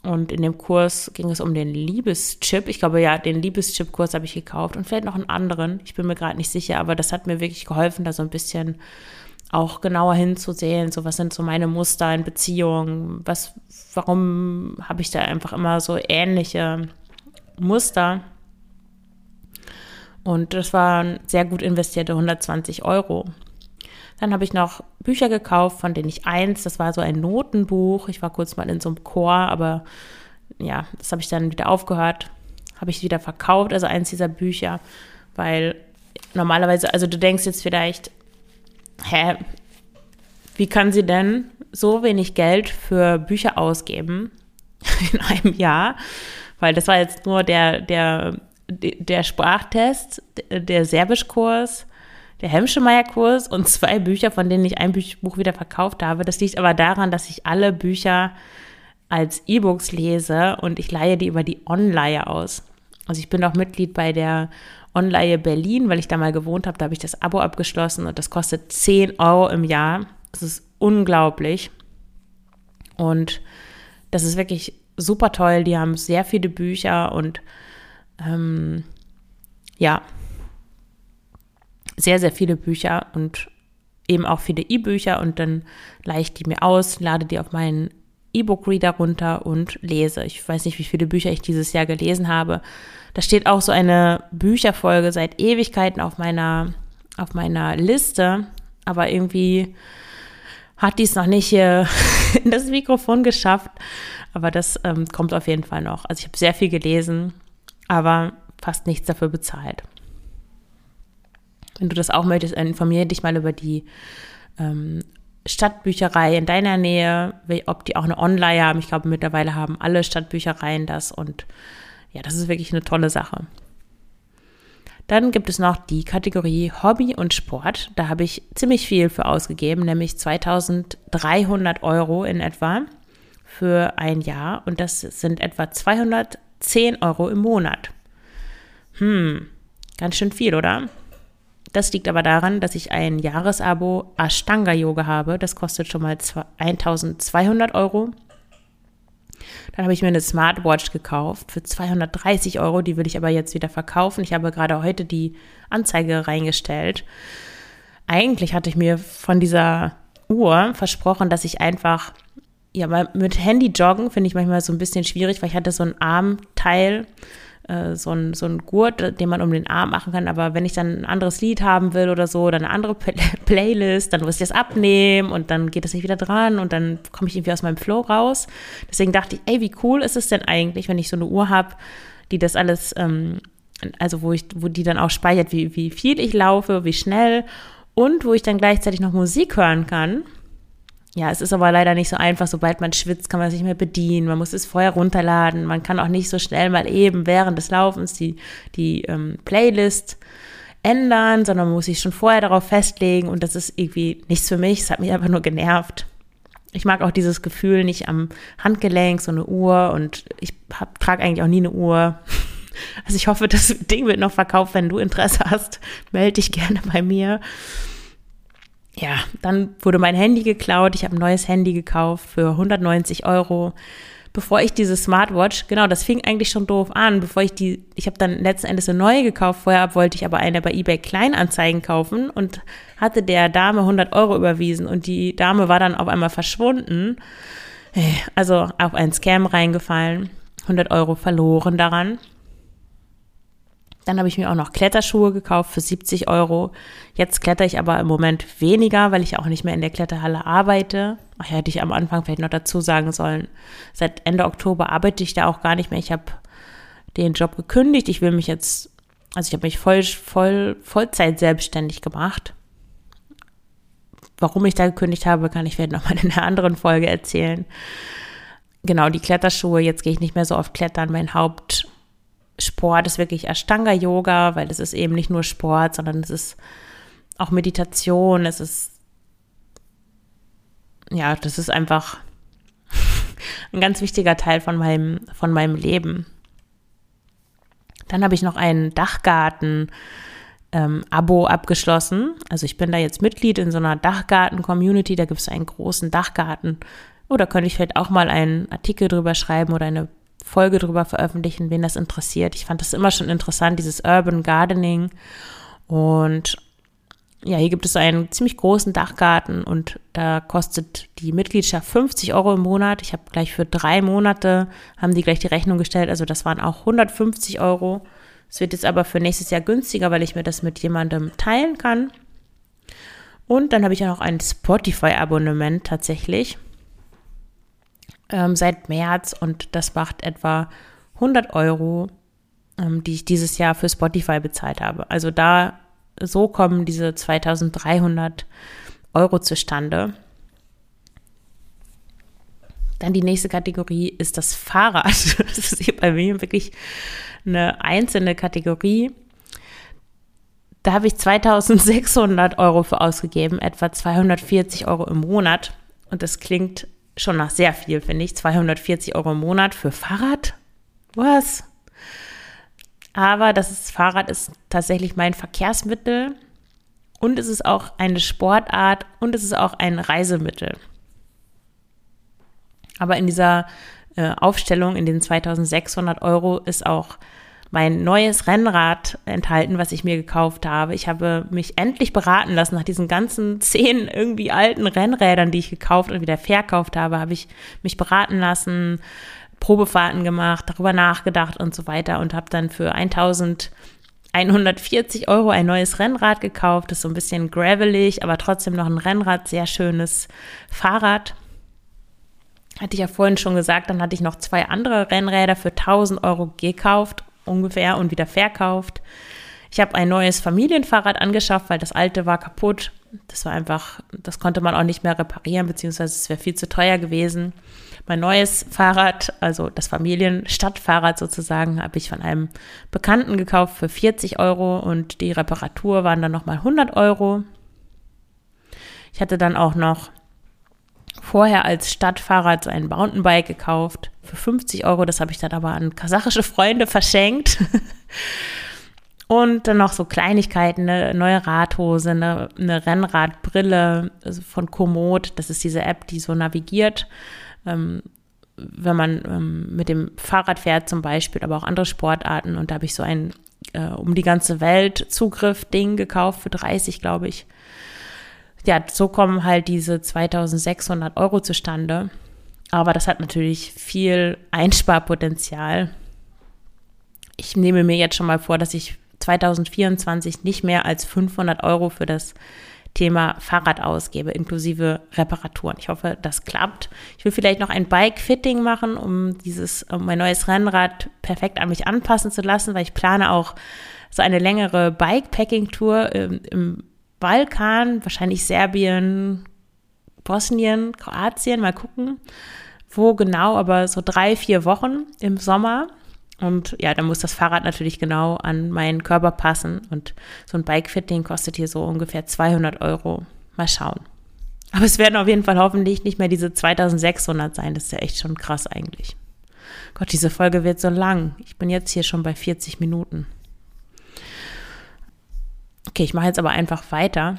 Und in dem Kurs ging es um den Liebeschip. Ich glaube, ja, den Liebeschip-Kurs habe ich gekauft und vielleicht noch einen anderen. Ich bin mir gerade nicht sicher, aber das hat mir wirklich geholfen, da so ein bisschen auch genauer hinzusehen, so was sind so meine Muster in Beziehungen, was, warum habe ich da einfach immer so ähnliche Muster. Und das waren sehr gut investierte 120 Euro. Dann habe ich noch Bücher gekauft, von denen ich eins, das war so ein Notenbuch. Ich war kurz mal in so einem Chor, aber ja, das habe ich dann wieder aufgehört, habe ich wieder verkauft, also eins dieser Bücher, weil normalerweise, also du denkst jetzt vielleicht, hä, wie kann sie denn so wenig Geld für Bücher ausgeben in einem Jahr? Weil das war jetzt nur der, der, der Sprachtest, der Serbischkurs, der Hemschemeyer-Kurs und zwei Bücher, von denen ich ein Buch wieder verkauft habe. Das liegt aber daran, dass ich alle Bücher als E-Books lese und ich leihe die über die Online aus. Also ich bin auch Mitglied bei der Online Berlin, weil ich da mal gewohnt habe. Da habe ich das Abo abgeschlossen und das kostet 10 Euro im Jahr. Das ist unglaublich. Und das ist wirklich super toll. Die haben sehr viele Bücher und ähm, ja, sehr, sehr viele Bücher und eben auch viele E-Bücher und dann leihe ich die mir aus, lade die auf meinen E-Book-Reader runter und lese. Ich weiß nicht, wie viele Bücher ich dieses Jahr gelesen habe. Da steht auch so eine Bücherfolge seit Ewigkeiten auf meiner, auf meiner Liste, aber irgendwie hat die es noch nicht hier in das Mikrofon geschafft. Aber das ähm, kommt auf jeden Fall noch. Also ich habe sehr viel gelesen, aber fast nichts dafür bezahlt. Wenn du das auch möchtest, informiere dich mal über die ähm, Stadtbücherei in deiner Nähe, ob die auch eine Online haben. Ich glaube, mittlerweile haben alle Stadtbüchereien das und ja, das ist wirklich eine tolle Sache. Dann gibt es noch die Kategorie Hobby und Sport. Da habe ich ziemlich viel für ausgegeben, nämlich 2300 Euro in etwa für ein Jahr und das sind etwa 210 Euro im Monat. Hm, ganz schön viel, oder? Das liegt aber daran, dass ich ein Jahresabo Ashtanga Yoga habe. Das kostet schon mal 1200 Euro. Dann habe ich mir eine Smartwatch gekauft für 230 Euro. Die will ich aber jetzt wieder verkaufen. Ich habe gerade heute die Anzeige reingestellt. Eigentlich hatte ich mir von dieser Uhr versprochen, dass ich einfach, ja, mit Handy joggen finde ich manchmal so ein bisschen schwierig, weil ich hatte so ein Armteil äh, so, ein, so ein Gurt, den man um den Arm machen kann. Aber wenn ich dann ein anderes Lied haben will oder so, oder eine andere Playlist, dann muss ich das abnehmen und dann geht das nicht wieder dran und dann komme ich irgendwie aus meinem Flow raus. Deswegen dachte ich, ey, wie cool ist es denn eigentlich, wenn ich so eine Uhr habe, die das alles, ähm, also wo ich, wo die dann auch speichert, wie, wie viel ich laufe, wie schnell und wo ich dann gleichzeitig noch Musik hören kann. Ja, es ist aber leider nicht so einfach. Sobald man schwitzt, kann man sich nicht mehr bedienen. Man muss es vorher runterladen. Man kann auch nicht so schnell mal eben während des Laufens die, die ähm, Playlist ändern, sondern man muss sich schon vorher darauf festlegen. Und das ist irgendwie nichts für mich. Es hat mich einfach nur genervt. Ich mag auch dieses Gefühl nicht am Handgelenk, so eine Uhr. Und ich trage eigentlich auch nie eine Uhr. Also ich hoffe, das Ding wird noch verkauft. Wenn du Interesse hast, melde dich gerne bei mir ja, dann wurde mein Handy geklaut. Ich habe ein neues Handy gekauft für 190 Euro. bevor ich diese Smartwatch, genau, das fing eigentlich schon doof an, bevor ich die, ich habe dann letzten Endes eine neue gekauft, vorher wollte ich aber eine bei eBay Kleinanzeigen kaufen und hatte der Dame 100 Euro überwiesen und die Dame war dann auf einmal verschwunden, äh, also auf einen Scam reingefallen, 100 Euro verloren daran. Dann habe ich mir auch noch Kletterschuhe gekauft für 70 Euro. Jetzt kletter ich aber im Moment weniger, weil ich auch nicht mehr in der Kletterhalle arbeite. Ach hätte ich am Anfang vielleicht noch dazu sagen sollen. Seit Ende Oktober arbeite ich da auch gar nicht mehr. Ich habe den Job gekündigt. Ich will mich jetzt, also ich habe mich voll, voll, Vollzeit selbstständig gemacht. Warum ich da gekündigt habe, kann ich vielleicht nochmal in einer anderen Folge erzählen. Genau, die Kletterschuhe. Jetzt gehe ich nicht mehr so oft klettern. Mein Haupt Sport ist wirklich Ashtanga-Yoga, weil es ist eben nicht nur Sport, sondern es ist auch Meditation, es ist, ja, das ist einfach ein ganz wichtiger Teil von meinem, von meinem Leben. Dann habe ich noch einen Dachgarten. Ähm, Abo abgeschlossen. Also ich bin da jetzt Mitglied in so einer Dachgarten-Community. Da gibt es einen großen Dachgarten. Oder könnte ich vielleicht auch mal einen Artikel drüber schreiben oder eine Folge drüber veröffentlichen, wen das interessiert. Ich fand das immer schon interessant, dieses Urban Gardening. Und ja, hier gibt es einen ziemlich großen Dachgarten und da kostet die Mitgliedschaft 50 Euro im Monat. Ich habe gleich für drei Monate, haben die gleich die Rechnung gestellt, also das waren auch 150 Euro. Es wird jetzt aber für nächstes Jahr günstiger, weil ich mir das mit jemandem teilen kann. Und dann habe ich ja noch ein Spotify-Abonnement tatsächlich ähm, seit März und das macht etwa 100 Euro, ähm, die ich dieses Jahr für Spotify bezahlt habe. Also da, so kommen diese 2300 Euro zustande. Dann die nächste Kategorie ist das Fahrrad. Das ist hier bei mir wirklich eine einzelne Kategorie. Da habe ich 2600 Euro für ausgegeben, etwa 240 Euro im Monat. Und das klingt schon nach sehr viel, finde ich. 240 Euro im Monat für Fahrrad? Was? Aber das ist, Fahrrad ist tatsächlich mein Verkehrsmittel und es ist auch eine Sportart und es ist auch ein Reisemittel. Aber in dieser äh, Aufstellung, in den 2600 Euro, ist auch mein neues Rennrad enthalten, was ich mir gekauft habe. Ich habe mich endlich beraten lassen nach diesen ganzen zehn irgendwie alten Rennrädern, die ich gekauft und wieder verkauft habe, habe ich mich beraten lassen, Probefahrten gemacht, darüber nachgedacht und so weiter und habe dann für 1140 Euro ein neues Rennrad gekauft. Das ist so ein bisschen gravelig, aber trotzdem noch ein Rennrad, sehr schönes Fahrrad. Hatte ich ja vorhin schon gesagt, dann hatte ich noch zwei andere Rennräder für 1000 Euro gekauft ungefähr und wieder verkauft. Ich habe ein neues Familienfahrrad angeschafft, weil das alte war kaputt. Das war einfach, das konnte man auch nicht mehr reparieren, beziehungsweise es wäre viel zu teuer gewesen. Mein neues Fahrrad, also das Familienstadtfahrrad sozusagen, habe ich von einem Bekannten gekauft für 40 Euro und die Reparatur waren dann nochmal 100 Euro. Ich hatte dann auch noch vorher als Stadtfahrrad so ein Mountainbike gekauft für 50 Euro. Das habe ich dann aber an kasachische Freunde verschenkt. Und dann noch so Kleinigkeiten, eine neue Radhose, eine, eine Rennradbrille also von Komoot. Das ist diese App, die so navigiert. Ähm, wenn man ähm, mit dem Fahrrad fährt zum Beispiel, aber auch andere Sportarten. Und da habe ich so ein äh, um die ganze Welt Zugriff-Ding gekauft für 30, glaube ich ja, so kommen halt diese 2600 Euro zustande. Aber das hat natürlich viel Einsparpotenzial. Ich nehme mir jetzt schon mal vor, dass ich 2024 nicht mehr als 500 Euro für das Thema Fahrrad ausgebe, inklusive Reparaturen. Ich hoffe, das klappt. Ich will vielleicht noch ein Bike-Fitting machen, um dieses, um mein neues Rennrad perfekt an mich anpassen zu lassen, weil ich plane auch so eine längere Bikepacking-Tour im, im Balkan, wahrscheinlich Serbien, Bosnien, Kroatien, mal gucken, wo genau, aber so drei, vier Wochen im Sommer. Und ja, dann muss das Fahrrad natürlich genau an meinen Körper passen. Und so ein Bike-Fitting kostet hier so ungefähr 200 Euro. Mal schauen. Aber es werden auf jeden Fall hoffentlich nicht mehr diese 2600 sein. Das ist ja echt schon krass eigentlich. Gott, diese Folge wird so lang. Ich bin jetzt hier schon bei 40 Minuten. Okay, ich mache jetzt aber einfach weiter.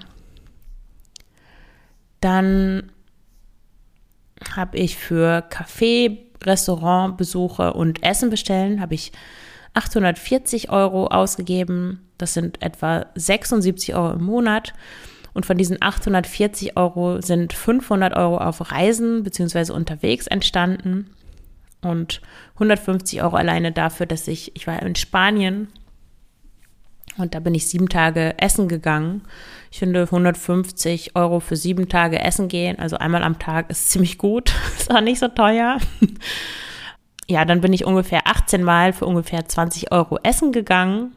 Dann habe ich für Kaffee Restaurantbesuche und Essen bestellen habe ich 840 Euro ausgegeben. Das sind etwa 76 Euro im Monat. Und von diesen 840 Euro sind 500 Euro auf Reisen bzw. unterwegs entstanden und 150 Euro alleine dafür, dass ich, ich war in Spanien und da bin ich sieben Tage essen gegangen. Ich finde 150 Euro für sieben Tage essen gehen, also einmal am Tag, ist ziemlich gut, ist auch nicht so teuer. Ja, dann bin ich ungefähr 18 Mal für ungefähr 20 Euro essen gegangen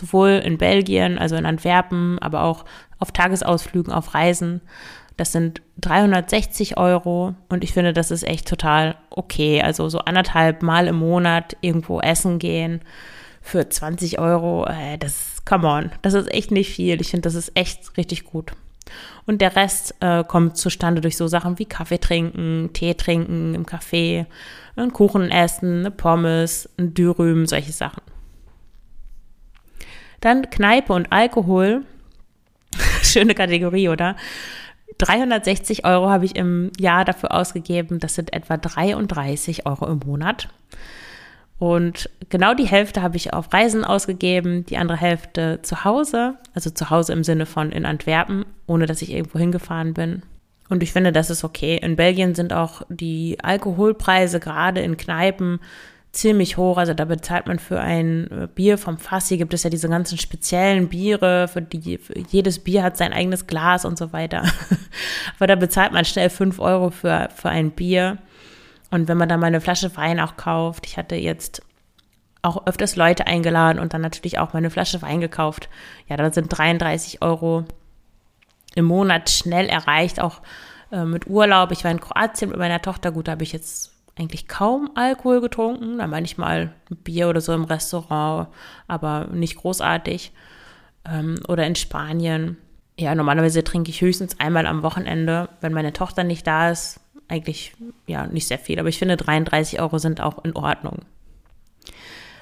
sowohl in Belgien, also in Antwerpen, aber auch auf Tagesausflügen, auf Reisen. Das sind 360 Euro und ich finde, das ist echt total okay. Also so anderthalb Mal im Monat irgendwo essen gehen für 20 Euro, äh, das, come on, das ist echt nicht viel. Ich finde, das ist echt richtig gut. Und der Rest äh, kommt zustande durch so Sachen wie Kaffee trinken, Tee trinken im Café, einen Kuchen essen, eine Pommes, ein Dürüm, solche Sachen. Dann Kneipe und Alkohol. Schöne Kategorie, oder? 360 Euro habe ich im Jahr dafür ausgegeben. Das sind etwa 33 Euro im Monat. Und genau die Hälfte habe ich auf Reisen ausgegeben, die andere Hälfte zu Hause, also zu Hause im Sinne von in Antwerpen, ohne dass ich irgendwo hingefahren bin. Und ich finde, das ist okay. In Belgien sind auch die Alkoholpreise gerade in Kneipen ziemlich hoch. Also da bezahlt man für ein äh, Bier vom Fass. Hier gibt es ja diese ganzen speziellen Biere, für die für jedes Bier hat sein eigenes Glas und so weiter. Aber da bezahlt man schnell fünf Euro für, für ein Bier. Und wenn man dann mal eine Flasche Wein auch kauft, ich hatte jetzt auch öfters Leute eingeladen und dann natürlich auch meine Flasche Wein gekauft. Ja, da sind 33 Euro im Monat schnell erreicht, auch äh, mit Urlaub. Ich war in Kroatien mit meiner Tochter. Gut, da habe ich jetzt eigentlich kaum Alkohol getrunken, dann manchmal ein Bier oder so im Restaurant, aber nicht großartig. Ähm, oder in Spanien. Ja, normalerweise trinke ich höchstens einmal am Wochenende, wenn meine Tochter nicht da ist. Eigentlich, ja, nicht sehr viel, aber ich finde 33 Euro sind auch in Ordnung.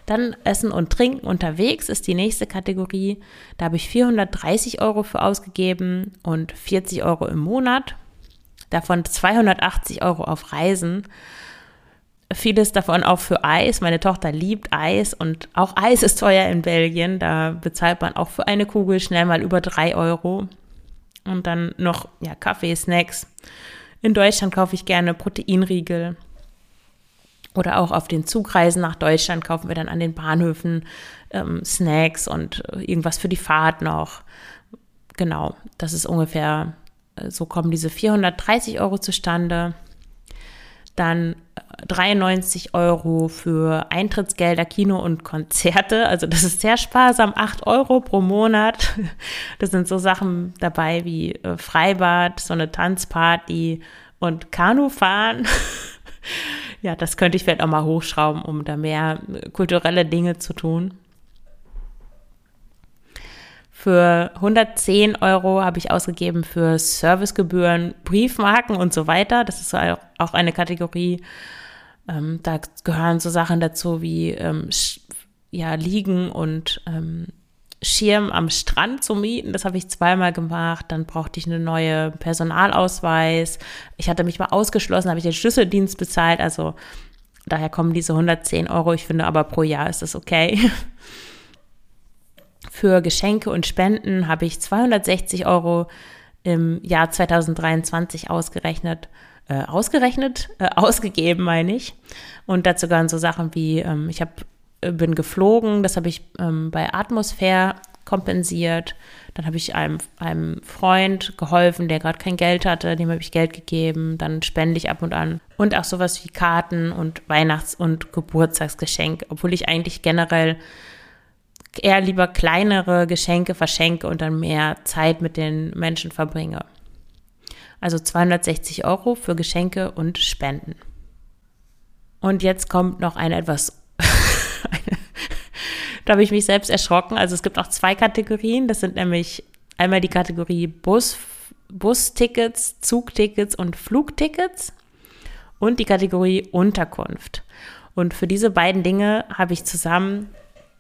Dann Essen und Trinken unterwegs ist die nächste Kategorie. Da habe ich 430 Euro für ausgegeben und 40 Euro im Monat. Davon 280 Euro auf Reisen vieles davon auch für Eis. Meine Tochter liebt Eis und auch Eis ist teuer in Belgien. Da bezahlt man auch für eine Kugel schnell mal über drei Euro. Und dann noch ja, Kaffee, Snacks. In Deutschland kaufe ich gerne Proteinriegel. Oder auch auf den Zugreisen nach Deutschland kaufen wir dann an den Bahnhöfen ähm, Snacks und äh, irgendwas für die Fahrt noch. Genau, das ist ungefähr, äh, so kommen diese 430 Euro zustande. Dann 93 Euro für Eintrittsgelder, Kino und Konzerte. Also das ist sehr sparsam, 8 Euro pro Monat. Das sind so Sachen dabei wie äh, Freibad, so eine Tanzparty und Kanufahren. Ja, das könnte ich vielleicht auch mal hochschrauben, um da mehr äh, kulturelle Dinge zu tun. Für 110 Euro habe ich ausgegeben für Servicegebühren, Briefmarken und so weiter. Das ist auch eine Kategorie, ähm, da gehören so Sachen dazu wie ähm, ja, Liegen und ähm, Schirm am Strand zu mieten. Das habe ich zweimal gemacht. Dann brauchte ich eine neue Personalausweis. Ich hatte mich mal ausgeschlossen, habe ich den Schlüsseldienst bezahlt. Also daher kommen diese 110 Euro. Ich finde aber pro Jahr ist das okay. Für Geschenke und Spenden habe ich 260 Euro im Jahr 2023 ausgerechnet äh, ausgerechnet, äh, ausgegeben, meine ich. Und dazu gehören so Sachen wie, ähm, ich hab, äh, bin geflogen, das habe ich ähm, bei Atmosphäre kompensiert. Dann habe ich einem, einem Freund geholfen, der gerade kein Geld hatte, dem habe ich Geld gegeben. Dann spende ich ab und an. Und auch sowas wie Karten und Weihnachts- und Geburtstagsgeschenke, obwohl ich eigentlich generell eher lieber kleinere Geschenke verschenke und dann mehr Zeit mit den Menschen verbringe. Also 260 Euro für Geschenke und Spenden. Und jetzt kommt noch eine etwas, da habe ich mich selbst erschrocken. Also es gibt noch zwei Kategorien. Das sind nämlich einmal die Kategorie Bus, Bustickets, Zugtickets und Flugtickets und die Kategorie Unterkunft. Und für diese beiden Dinge habe ich zusammen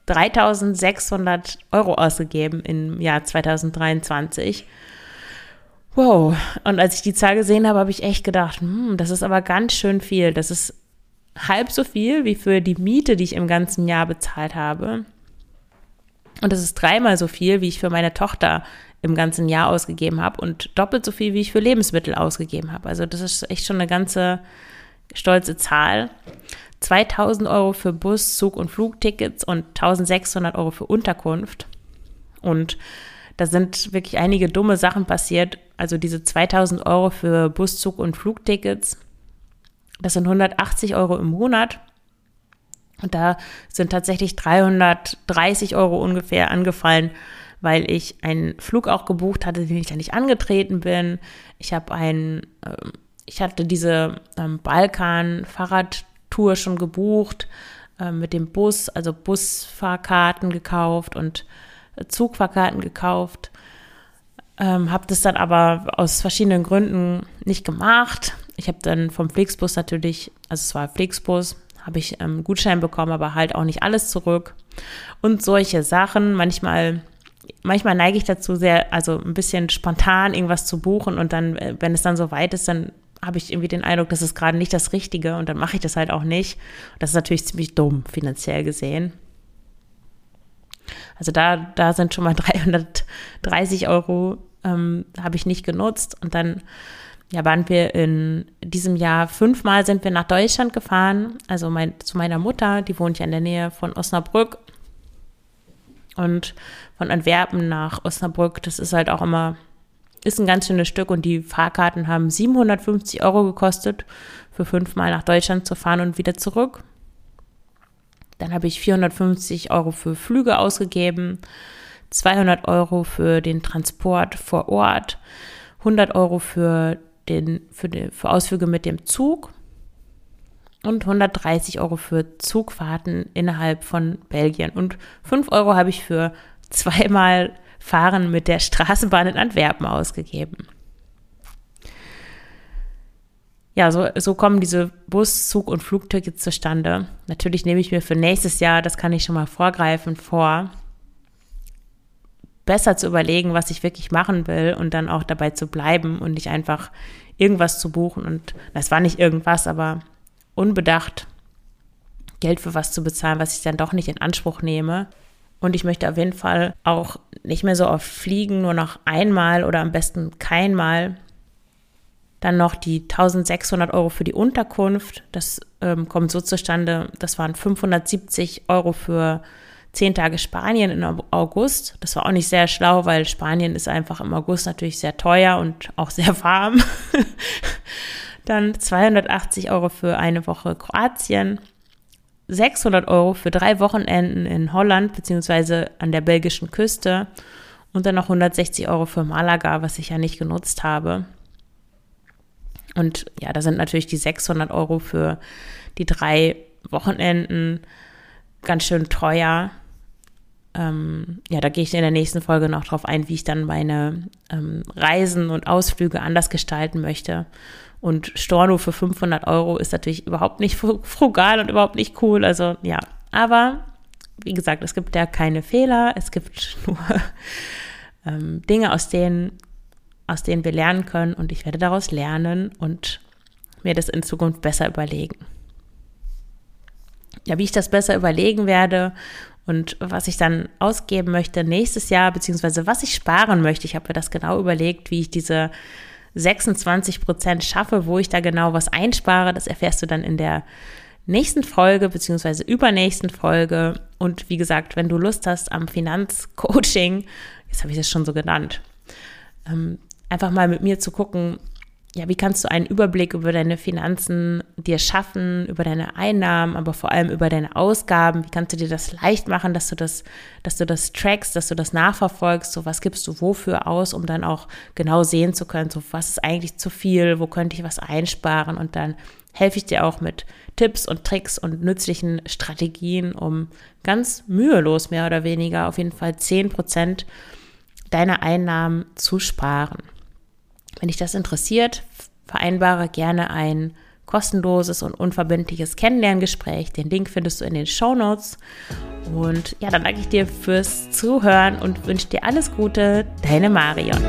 3600 Euro ausgegeben im Jahr 2023. Wow. Und als ich die Zahl gesehen habe, habe ich echt gedacht, hm, das ist aber ganz schön viel. Das ist halb so viel wie für die Miete, die ich im ganzen Jahr bezahlt habe. Und das ist dreimal so viel, wie ich für meine Tochter im ganzen Jahr ausgegeben habe und doppelt so viel, wie ich für Lebensmittel ausgegeben habe. Also das ist echt schon eine ganze stolze Zahl. 2000 Euro für Bus, Zug und Flugtickets und 1600 Euro für Unterkunft. Und da sind wirklich einige dumme Sachen passiert. Also diese 2000 Euro für Bus, Zug und Flugtickets, das sind 180 Euro im Monat. Und da sind tatsächlich 330 Euro ungefähr angefallen, weil ich einen Flug auch gebucht hatte, den ich dann nicht angetreten bin. Ich habe einen, äh, ich hatte diese ähm, Balkan-Fahrradtour schon gebucht äh, mit dem Bus, also Busfahrkarten gekauft und äh, Zugfahrkarten gekauft. Ähm, habe das dann aber aus verschiedenen Gründen nicht gemacht. Ich habe dann vom Flixbus natürlich, also es war Flixbus, habe ich ähm, Gutschein bekommen, aber halt auch nicht alles zurück. Und solche Sachen. Manchmal, manchmal neige ich dazu, sehr, also ein bisschen spontan irgendwas zu buchen und dann, äh, wenn es dann so weit ist, dann habe ich irgendwie den Eindruck, das ist gerade nicht das Richtige und dann mache ich das halt auch nicht. Das ist natürlich ziemlich dumm, finanziell gesehen. Also da, da sind schon mal 330 Euro, ähm, habe ich nicht genutzt und dann ja, waren wir in diesem Jahr fünfmal sind wir nach Deutschland gefahren, also mein, zu meiner Mutter, die wohnt ja in der Nähe von Osnabrück. Und von Antwerpen nach Osnabrück, das ist halt auch immer, ist ein ganz schönes Stück und die Fahrkarten haben 750 Euro gekostet, für fünfmal nach Deutschland zu fahren und wieder zurück. Dann habe ich 450 Euro für Flüge ausgegeben, 200 Euro für den Transport vor Ort, 100 Euro für den, für, den, für Ausflüge mit dem Zug und 130 Euro für Zugfahrten innerhalb von Belgien. Und 5 Euro habe ich für zweimal Fahren mit der Straßenbahn in Antwerpen ausgegeben. Ja, so, so kommen diese Bus-, Zug- und Flugtickets zustande. Natürlich nehme ich mir für nächstes Jahr, das kann ich schon mal vorgreifen, vor, besser zu überlegen, was ich wirklich machen will und dann auch dabei zu bleiben und nicht einfach irgendwas zu buchen. Und das war nicht irgendwas, aber unbedacht Geld für was zu bezahlen, was ich dann doch nicht in Anspruch nehme. Und ich möchte auf jeden Fall auch nicht mehr so oft fliegen, nur noch einmal oder am besten keinmal. Dann noch die 1600 Euro für die Unterkunft. Das ähm, kommt so zustande, das waren 570 Euro für zehn Tage Spanien im August. Das war auch nicht sehr schlau, weil Spanien ist einfach im August natürlich sehr teuer und auch sehr warm. Dann 280 Euro für eine Woche Kroatien. 600 Euro für drei Wochenenden in Holland beziehungsweise an der belgischen Küste und dann noch 160 Euro für Malaga, was ich ja nicht genutzt habe. Und ja, da sind natürlich die 600 Euro für die drei Wochenenden ganz schön teuer ähm, ja, da gehe ich in der nächsten Folge noch drauf ein, wie ich dann meine ähm, Reisen und Ausflüge anders gestalten möchte. Und Storno für 500 Euro ist natürlich überhaupt nicht frugal und überhaupt nicht cool. Also ja, aber wie gesagt, es gibt ja keine Fehler. Es gibt nur ähm, Dinge, aus denen, aus denen wir lernen können. Und ich werde daraus lernen und mir das in Zukunft besser überlegen. Ja, wie ich das besser überlegen werde und was ich dann ausgeben möchte nächstes Jahr, beziehungsweise was ich sparen möchte. Ich habe mir das genau überlegt, wie ich diese 26 Prozent schaffe, wo ich da genau was einspare. Das erfährst du dann in der nächsten Folge, beziehungsweise übernächsten Folge. Und wie gesagt, wenn du Lust hast am Finanzcoaching, jetzt habe ich das schon so genannt, ähm, einfach mal mit mir zu gucken, ja, wie kannst du einen Überblick über deine Finanzen dir schaffen, über deine Einnahmen, aber vor allem über deine Ausgaben? Wie kannst du dir das leicht machen, dass du das, dass du das trackst, dass du das nachverfolgst? So, was gibst du wofür aus, um dann auch genau sehen zu können, so, was ist eigentlich zu viel? Wo könnte ich was einsparen? Und dann helfe ich dir auch mit Tipps und Tricks und nützlichen Strategien, um ganz mühelos mehr oder weniger auf jeden Fall 10 Prozent deiner Einnahmen zu sparen. Wenn dich das interessiert, vereinbare gerne ein kostenloses und unverbindliches Kennenlerngespräch. Den Link findest du in den Show Notes. Und ja, dann danke ich dir fürs Zuhören und wünsche dir alles Gute. Deine Marion.